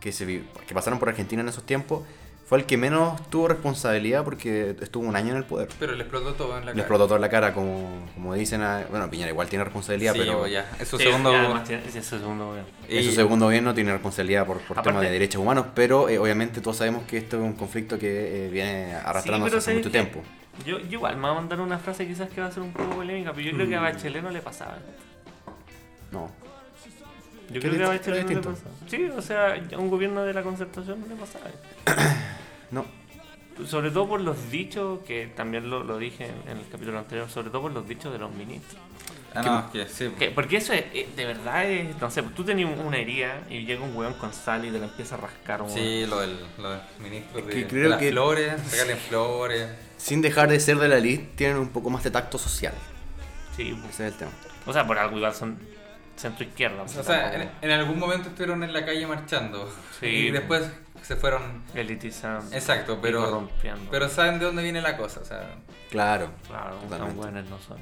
que, se, vi- que pasaron por Argentina en esos tiempos, fue el que menos tuvo responsabilidad porque estuvo un año en el poder. Pero le explotó todo en la Le cara. explotó toda la cara, como, como dicen. a- bueno, Piñera igual tiene responsabilidad, Sí, pero ya. Es su Sí, segundo. tiene- es su segundo gobierno. en su y- segundo gobierno tiene responsabilidad por, por Aparte- temas de derechos humanos. Pero eh, obviamente todos sabemos que esto es un conflicto que eh, viene arrastrándose pero hace ¿sabes mucho tiempo. Yo, yo igual me voy a mandar una frase quizás que va a ser un poco polémica, pero yo creo que Mm. a Bachelet no le pasaba. No. Yo ¿Qué creo que a qué no le. Sí, o sea, a un gobierno de la concertación no le pasaba. No. Sobre todo por los dichos, que también lo, lo dije en, el capítulo anterior, sobre todo por los dichos de los ministros. Ah, no, es que sí. Que- porque eso es, eh, de verdad es, no sé, tú tenías una herida y llega un weón con sal y te la empieza a rascar. weón. Sí, lo del, lo del ministro Es de, que de creo las que- flores, sacarle flores. Sin dejar de ser de la elite, tienen un poco más de tacto social. Sí, pues. Ese es el tema. o sea, por algo igual son centro izquierda. O sea, en, en algún momento estuvieron en la calle marchando. Sí. Y después se fueron. elitizando. Exacto, pero. Pero saben de dónde viene la cosa, o sea. Claro. Claro, tan buenos no son.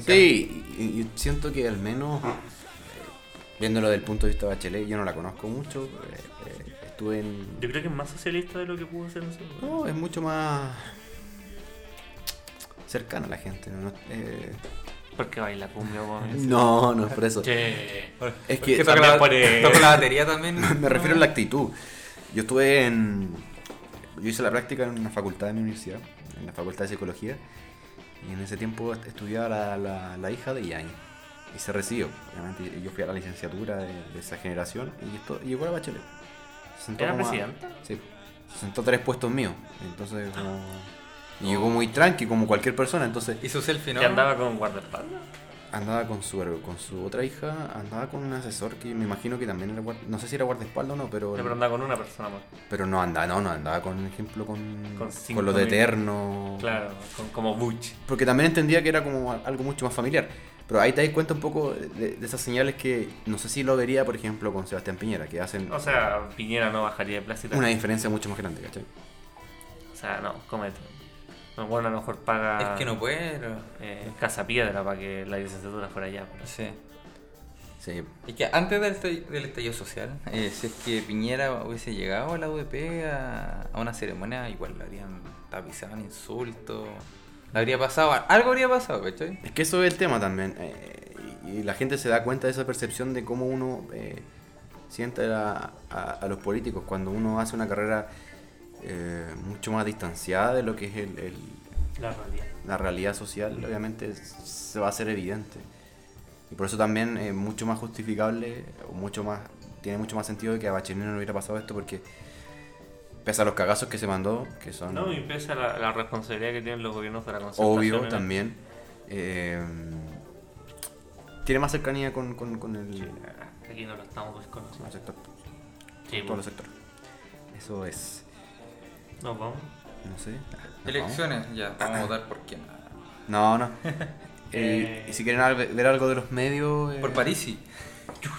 Sí, y, y siento que al menos, eh, viéndolo desde el punto de vista de Bachelet, yo no la conozco mucho. eh, eh, estuve en. Yo creo que es más socialista de lo que pudo ser en su No, es mucho más cercana a la gente. No, No, eh, Porque baila cumbia, weón. no, no es por eso. Che. Es que toca la, toca la batería también. me refiero a la actitud. Yo estuve en. Yo hice la práctica en una facultad de mi universidad, en la facultad de psicología. Y en ese tiempo est- estudiaba la, la- la hija de Yañez. Y se recibió. Obviamente, y yo fui a la licenciatura de, de esa generación. Y esto, y llegó a Bachelet. Se sentó ¿Era a- presidenta? Sí. Se sentó a tres puestos míos. Entonces, como. Y llegó muy tranqui, como cualquier persona. Entonces, Y su selfie, ¿no? ¿Que andaba con guardaespaldas? andaba con su, con su otra hija, andaba con un asesor que me imagino que también era guarda, no sé si era guardaespaldas o no, pero, No, pero andaba con una persona más. pero no andaba, no, no andaba con ejemplo con, Con lo de eterno. Claro, con- como Butch. Porque también entendía que era como algo mucho más familiar. Pero ahí te das cuenta un poco de, de esas señales que no sé si lo vería, por ejemplo, con Sebastián Piñera, que hacen O sea, Piñera no bajaría de Plaza una diferencia mucho más grande, ¿cachai? O sea, no, comete. No, bueno, a lo mejor paga Es que no puede. pero- eh, Casa Piedra para que la licenciatura fuera allá. pero- Sí. Sí. Y que antes del estallido, del estallido social, eh, si es que Piñera hubiese llegado a la UDP a, a una ceremonia, igual le habrían tapizado en insultos. Le habría pasado, algo habría pasado, ¿cachai? Es que eso es el tema también. eh, y, y la gente se da cuenta de esa percepción de cómo uno eh, siente a, a- a los políticos cuando uno hace una carrera eh, mucho más distanciada de lo que es el- el, La realidad. la realidad social, obviamente se va a hacer evidente. Y por eso también es mucho más justificable, o mucho más tiene mucho más sentido de que a Bachelet no le hubiera pasado esto porque pese a los cagazos que se mandó, que son No, y pese a la, la responsabilidad que tienen los gobiernos de la concertación. obvio también, eh, tiene más cercanía con, con, con el, Aquí no lo estamos con el desconociendo. sector, Sí, todos los sectores. Eso es, Nos vamos. no sé. Elecciones, ya, vamos a votar por quién. No, no. Eh, Eh. y si quieren ver algo de los medios... eh, Por Parisi.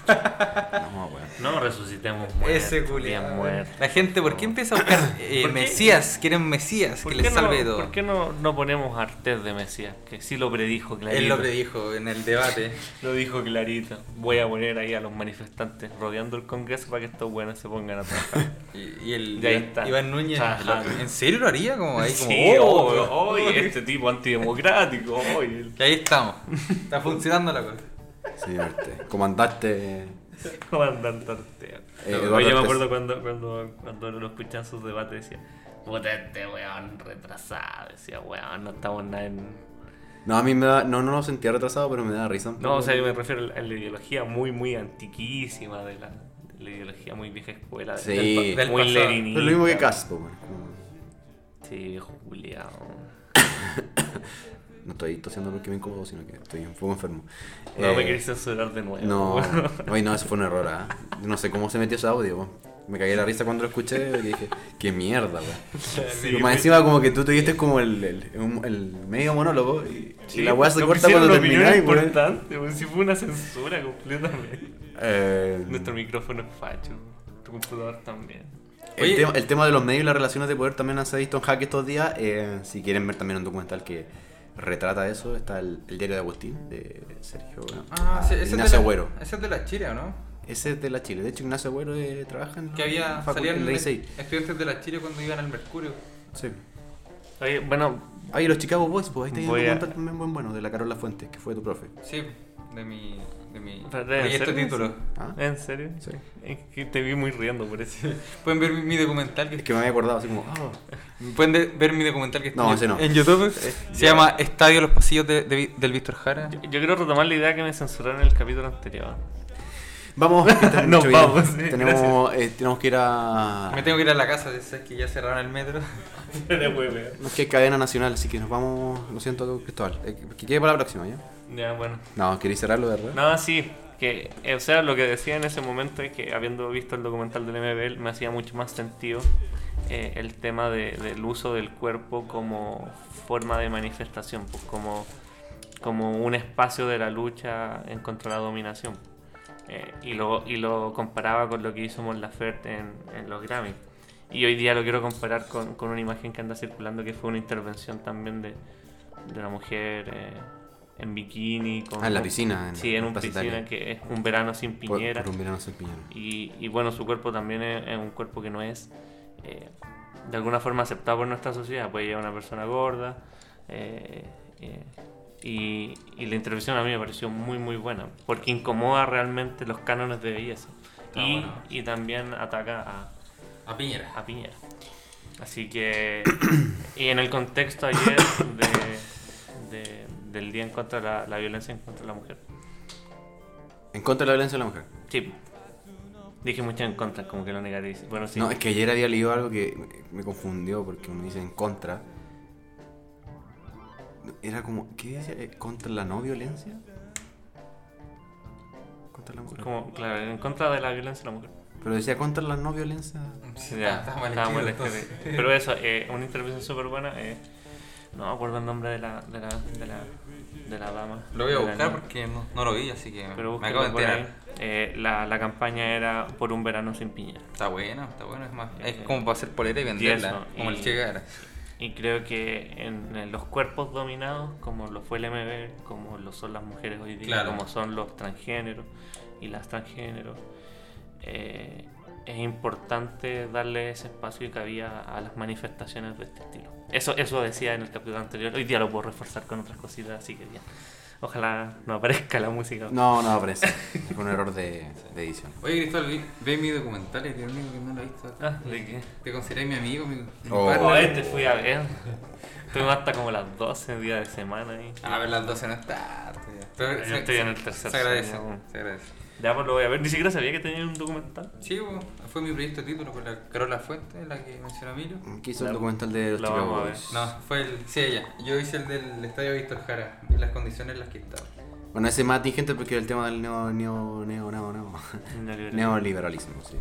No, weón. No resucitemos muertos. Ese culiado. La gente, ¿por qué empieza a buscar eh. Mesías? Quieren Mesías ¿Por que les salve todo. ¿Por qué no, no ponemos a Artés de Mesías? Que sí lo predijo clarito. Él lo predijo en el debate. Lo dijo clarito. Voy a poner ahí a los manifestantes rodeando el Congreso para que estos buenos se pongan a trabajar. Y, y el Y ahí Iván- está. Iván Núñez. ¿en serio lo haría? Como ahí, como, sí, oh, oh, oh, oh, este tipo antidemocrático. oh, y el Y ahí estamos. Está funcionando la cosa. Sí, verte. Comandante. comandante Ortega. Eh, No, yo me acuerdo cuando, cuando, cuando lo escuchaban sus debates decía, puta este weón retrasado. Decía, weón, no estamos nada en... No, a mí me da. No, no lo sentía retrasado, pero me da risa. un No, o sea, yo me refiero a la ideología muy, muy antiquísima de la, de la ideología muy vieja escuela. Sí. del, Del muy leninista. Es lo mismo que Caspo, weón. Como- Sí, viejo Julián. No estoy tosiendo porque me incomodo, sino que estoy un poco enfermo. No Eh, me querés censurar de nuevo. No, no, eso fue un error, ¿ah? No sé cómo se metió ese audio, weón. Me cagué la risa cuando lo escuché y dije, qué mierda, weón. Sí, más encima como que tú tuviste como el, el, el medio monólogo y, y Sí, la weá se no corta cuando termináis, importante, weón. Si fue una censura completamente. Eh, Nuestro micrófono es facho. Tu computador también. el, Oye. tema, el tema de los medios y las relaciones de poder también se ha visto en jaque estos días. Eh, si quieren ver también un documental que retrata eso, está el, el diario de Agustín, de Sergio bueno, Ah, ese, ese es de Ignacio la- Agüero. Ese es de la Chile, ¿o no? Ese es de la Chile. De hecho, Ignacio Agüero eh, trabaja en Que había, salían en estudiantes de la Chile cuando iban al Mercurio. Sí. Oye, bueno, Ahí los Chicago Boys, pues ahí está un a- documental también buen bueno, de la Carola Fuentes, que fue tu profe. Sí, de mi, de mi ¿de proyecto serio? título. ¿Ah? ¿en serio? Sí. Es que te vi muy riendo por eso. Pueden ver mi, mi documental que Es que me había acordado así como, ah, Pueden de- ver mi documental que está No, en- ese no. en YouTube. Se ya. llama Estadio Los Pasillos de- de Vi- del Víctor Jara. Yo, yo quiero retomar la idea que me censuraron en el capítulo anterior. Vamos, Nos vamos, sí, tenemos, eh, tenemos que ir a... Me tengo que ir a la casa, es que ya cerraron el metro. No es que hay cadena nacional, así que nos vamos, lo siento Cristóbal, eh, que quede para la próxima, ¿ya? Ya, bueno. No, ¿queréis cerrarlo de verdad? No, sí, que, eh, o sea, lo que decía en ese momento es que habiendo visto el documental del MBL me hacía mucho más sentido eh, el tema de- del uso del cuerpo como forma de manifestación, pues como, como un espacio de la lucha en contra de la dominación. Eh, y, lo, y lo comparaba con lo que hizo Mon Laferte en, en los Grammy. Y hoy día lo quiero comparar con, con una imagen que anda circulando que fue una intervención también de, de una mujer eh, en bikini. Con, Ah, en la piscina, en- sí, en en un Plaza piscina Italia. que es un verano sin piñera. por un verano sin piñera. Y, y bueno, su cuerpo también es, es un cuerpo que no es eh, de alguna forma aceptado por nuestra sociedad. Puede llevar una persona gorda. eh, eh, y, y la intervención a mí me pareció muy, muy buena. Porque incomoda realmente los cánones de belleza. Está y, bueno. y también ataca a, A Piñera. a Piñera. Así que. y en el contexto ayer de, de- del Día en contra de la, la violencia en contra de la mujer. En contra de la violencia de la mujer. Sí. Dije mucho en contra, como que lo negaré. Bueno, sí. No, es que ayer había leído algo que me- confundió porque uno dice en contra. Era como, ¿qué decía? Eh, ¿Contra la no violencia? Contra la mujer. Como, claro, en contra de la violencia de la mujer. Pero decía contra la no violencia. Sí, Ya, está, mal estaba mal. Pero eso, eh, una intervención súper buena. eh, no me acuerdo el nombre de la, de la, de la, de la dama. Lo voy a buscar niña. porque no, no lo vi, así que Pero me acabo de enterar. Eh, la, la campaña era por un verano sin piñera. Está bueno, está bueno. Es, más, es Eh, como para hacer polera y venderla, eso, como y- el. Y creo que en, en los cuerpos dominados, como lo fue el MB, como lo son las mujeres hoy día, Claro. como son los transgéneros y las transgéneros, eh, es importante darle ese espacio y cabida a las manifestaciones de este estilo. Eso, eso decía en el capítulo anterior. Hoy día lo puedo reforzar con otras cositas, así que ya. Ojalá no aparezca la música. No, no aparece. Fue un error de, de edición. Oye, Cristóbal, ve mi documental, es el único que no lo he visto. acá. Ah, ¿de qué? Te consideré mi amigo, mi, mi Oh. partner. Oh, este fui a ver. Estuvimos hasta como las 12 días de semana ahí. A ver, las 12 no es tarde. Pero Yo se- estoy en el tercer Se agradece, se agradece. Ya pues lo voy a ver. Ni siquiera sabía que tenía un documental. Sí, fue mi proyecto de título con la Carola Fuente, la que mencionó Emilio. ¿Qué hizo el documental de los la Chicago vamos a ver. Boys? No, fue el. Sí, ella. Yo hice el del estadio Víctor Jara, vi las condiciones en las que estaba. Bueno, ese es más atingente porque era el tema del neo, neo, neo, neo, neo. Neoliberal. neoliberalismo, sí.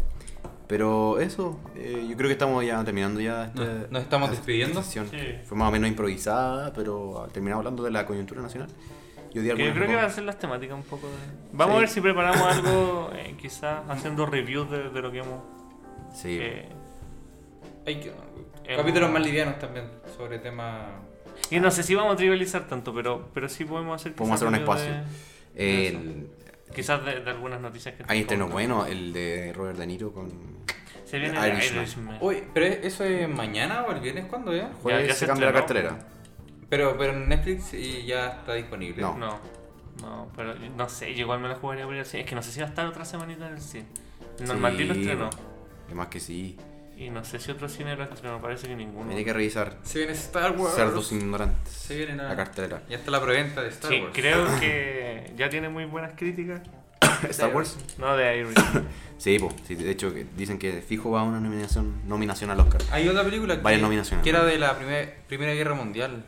Pero eso, eh, yo creo que estamos ya terminando ya. esta- Nos- nos estamos esta despidiendo. Sí. Fue más o menos improvisada, pero terminamos hablando de la coyuntura nacional. Yo creo que va a ser las temáticas un poco de... Vamos Sí. a ver si preparamos algo, eh, quizás haciendo reviews de, de lo que hemos... Sí. eh, Hay que- Eh, capítulos más livianos también sobre temas. y no sé si vamos a trivializar tanto, pero, pero sí podemos hacer... Podemos hacer un espacio. de- El- quizás de, de algunas noticias que... hay estrenos como- buenos, el de Robert De Niro con Se viene el Irishman. Irishman. Uy, pero ¿eso es mañana o el viernes? ¿Cuándo ya? jueves ya se se cambia la cartelera. Pero, pero en Netflix y ya está disponible. No. No, no, pero no sé, yo igual me la jugaría por ir al cine. Es que no sé si va a estar otra semanita en el cine. El Normandy lo estrenó. Además que sí. Y no sé si otro cine lo estrenó, parece que ninguno. Hay que revisar Se viene Star Wars. Cerdos Ignorantes. Se viene nada. La cartelera. Ya está la preventa de Star Sí, Wars. creo que ya tiene muy buenas críticas. ¿Star Wars? No, de Irishman. Sí, po. Sí, de hecho que dicen que fijo va a una nominación, nominación al Oscar. Hay otra película que, Varias nominaciones. que era de la primer- Primera Guerra Mundial.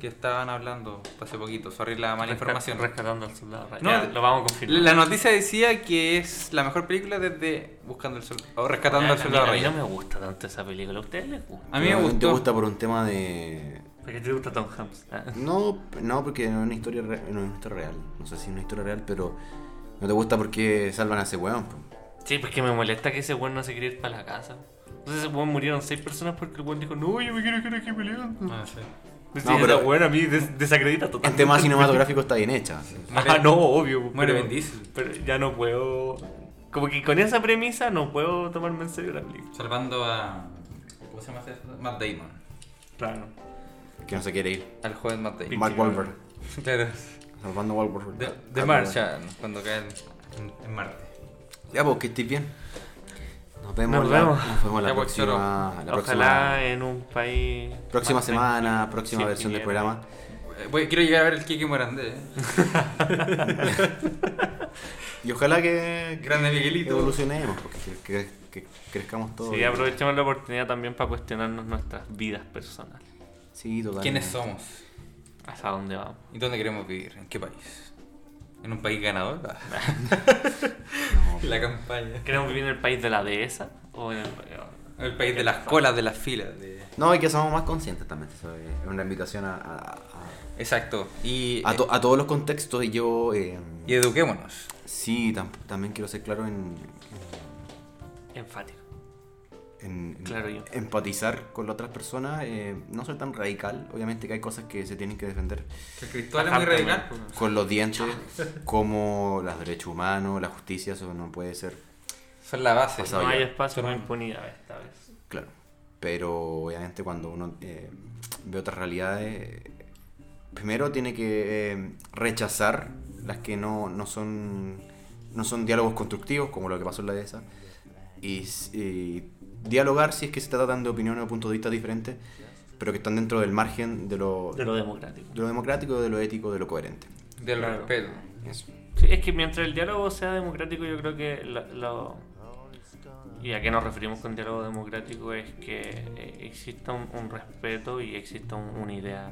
Que estaban hablando hace poquito. Sorry la mala información. Rescatando al soldado Ryan. No, Ya, lo vamos a confirmar. La noticia decía que es la mejor película desde Buscando el Sol. O Rescatando al Soldado a mí no Ryan. me gusta tanto esa película. ¿A ustedes les gusta? A mí me gustó. ¿Te gusta por un tema de... Porque te gusta Tom Hanks. Ah. No, no, porque no es una historia, re- no es una historia real. No sé si es una historia real, pero no te gusta porque salvan a ese weón. Sí, porque me molesta que ese weón no se quiere ir para la casa. Entonces ese weón murieron seis personas porque el weón dijo, no, yo me quiero quedar aquí peleando. Ah, sí. Pues No, sí, pero- weón a mí des- desacredita totalmente. En tema cinematográfico está bien hecha. Ah, no, obvio. Muere pero- Diesel. Pero ya no puedo. Como que con esa premisa no puedo tomarme en serio la película. Salvando a. ¿Cómo se llama ese? Matt Damon. Claro. Que no se quiere ir. Al joven Matt Damon. Mark Wahlberg. Claro. Salvando a Wahlberg. De, de ah, Martian, cuando caen en, en Marte. Ya, pues, que estés bien. Nos vemos, Nos la, vemos. nos vemos la Ya, pues, próxima, Ojalá en un país. próxima semana, tranquilo. próxima Sí, versión del programa. Eh, voy- quiero llegar a ver el Kiki Morandé. Y ojalá que, Grande Miguelito. evolucionemos, porque que, que- que crezcamos todos. Sí, aprovechemos la oportunidad también para cuestionarnos nuestras vidas personales. Sí, totalmente. ¿Quiénes somos? ¿Hasta dónde vamos? ¿Y dónde queremos vivir? ¿En qué país? ¿En un país ganador? No, La campaña. ¿Queremos vivir en el país de la dehesa? ¿O en el, El país de las colas, de las filas. de- No, y que somos más conscientes también. eso es una invitación a, a- Exacto. Y, a- a to- a todos los contextos. Y yo, eh, y eduquémonos. sí, tam- también quiero ser claro en, enfático? En- Claro, empatizar con las otras personas. eh, no ser tan radical. Obviamente que hay cosas que se tienen que defender El Cristóbal es muy radical. man. con los dientes, como los derechos humanos, la justicia. Eso no puede ser Son la base. No ya. hay espacio para impunidad esta vez. Claro. Pero obviamente cuando uno eh, ve otras realidades, primero tiene que eh, rechazar las que no, no son no son diálogos constructivos, como lo que pasó en la ESA, y, s- y dialogar si es que se tratan de opiniones o puntos de vista diferentes, pero que están dentro del margen de lo, De lo democrático. de lo democrático, de lo ético, de lo coherente. Del Claro. respeto. Eso. Sí, es que mientras el diálogo sea democrático, yo creo que lo, lo- ¿Y a qué nos referimos con diálogo democrático? Es que eh, exista un, un respeto y exista un- una idea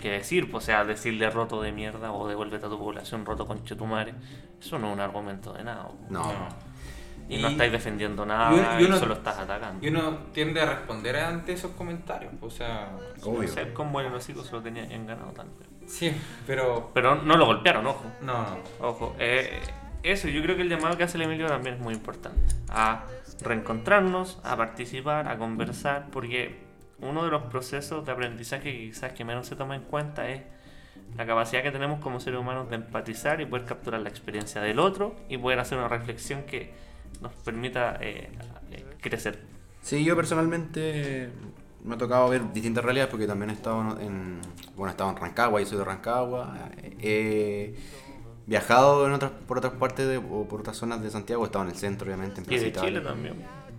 que decir. pues, O sea, decirle roto de mierda o devuélvete a tu población roto con chetumare. Eso no es un argumento de nada. po. No. Y, no Y- estáis defendiendo nada y y, uno- y uno- solo estás atacando. Y uno tiende a responder ante esos comentarios. O sea, Obvio. Ser con buen hocico se lo tenía en ganado también. sí, pero. Pero no lo golpearon, ojo. No, no. Ojo, eh, eso, yo creo que el llamado que hace el Emilio también es muy importante. A reencontrarnos, a participar, a conversar, porque uno de los procesos de aprendizaje que quizás que menos se toma en cuenta es la capacidad que tenemos como seres humanos de empatizar y poder capturar la experiencia del otro y poder hacer una reflexión que nos permita eh, eh, crecer. Sí, yo personalmente me ha tocado ver distintas realidades porque también he estado en, bueno, he estado en Rancagua, yo soy de Rancagua, he viajado en otras, por otras partes de- o por otras zonas de Santiago, he estado en el centro obviamente, en Y de Chile también.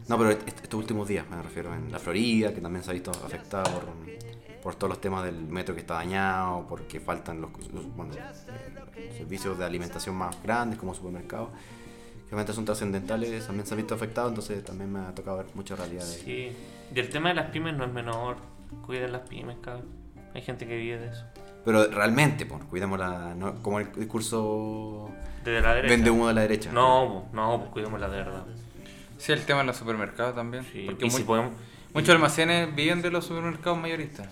No, pero est- estos últimos días me refiero, en la Florida, que también se ha visto afectada por, por todos los temas del metro que está dañado, porque faltan los, los- bueno, eh, servicios de alimentación más grandes como supermercados, obviamente son trascendentales, también se han visto afectados, entonces también me ha tocado ver muchas realidades. Sí. Y el tema de las pymes no es menor. Cuiden las pymes, cabrón. Hay gente que vive de eso. Pero realmente, pues, cuidémosla, no como el discurso Desde la derecha. vende humo de la derecha. No, no, pues cuidémosla de verdad. Sí, el tema de los supermercados también. Sí, porque y si podemos. muchos almacenes viven de los supermercados mayoristas.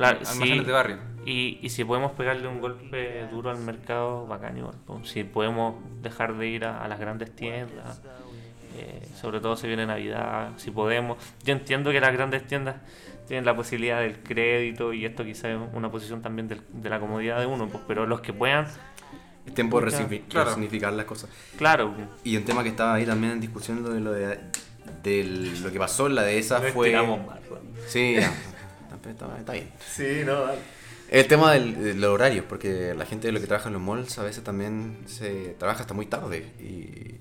Claro, almacenes sí. de barrio. Y, y si podemos pegarle un golpe duro al mercado, bacán igual. Si podemos dejar de ir a, a las grandes tiendas, eh, sobre todo si viene Navidad, si podemos. Yo entiendo que las grandes tiendas tienen la posibilidad del crédito y esto quizá es una posición también del- de la comodidad de uno, pues, pero los que puedan, Es tiempo de claro. resignificar las cosas. claro. Y un tema que estaba ahí también en discusión de lo, de, del- lo que pasó en la de esa fue. Sí, Está, bien. Sí, no, dale. El tema del, de los horarios, porque la gente de lo que trabaja en los malls a veces también se trabaja hasta muy tarde. Y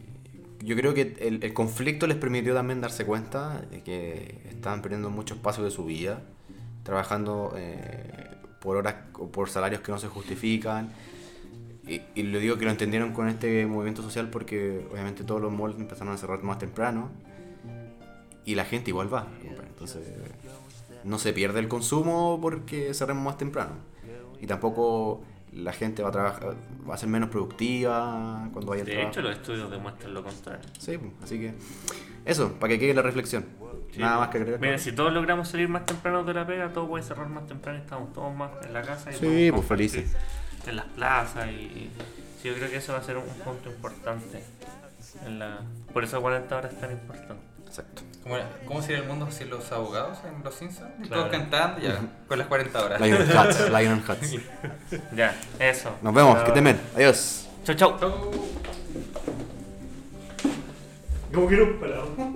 yo creo que el, el conflicto les permitió también darse cuenta de que estaban perdiendo mucho espacio de su vida, trabajando eh, por horas o por salarios que no se justifican. Y, y lo digo que lo entendieron con este movimiento social porque obviamente todos los malls empezaron a cerrar más temprano y la gente igual va. comprar. No se pierde el consumo porque cerremos más temprano. Y tampoco la gente va a trabajar, va a ser menos productiva cuando vaya al De trabajo. hecho, los estudios demuestran lo contrario. Sí, pues, así que eso, para que quede la reflexión. Nada más que agregar. Mira, si todos logramos salir más temprano de la pega, todo puede cerrar más temprano y estamos todos más en la casa. Y Sí, pues, felices. En las plazas y, y- sí, yo creo que eso va a ser un punto importante. En la, por eso 40 horas es tan importante. Exacto. ¿Cómo, era- cómo sería el mundo sin los abogados en Los Simpsons? Claro. Todos cantando, ya, con las 40 horas. Lion Hats, Lion Hats. Ya, eso. Nos vemos, que bien. Adiós. Chau, chau. Chau. Como que no paramos.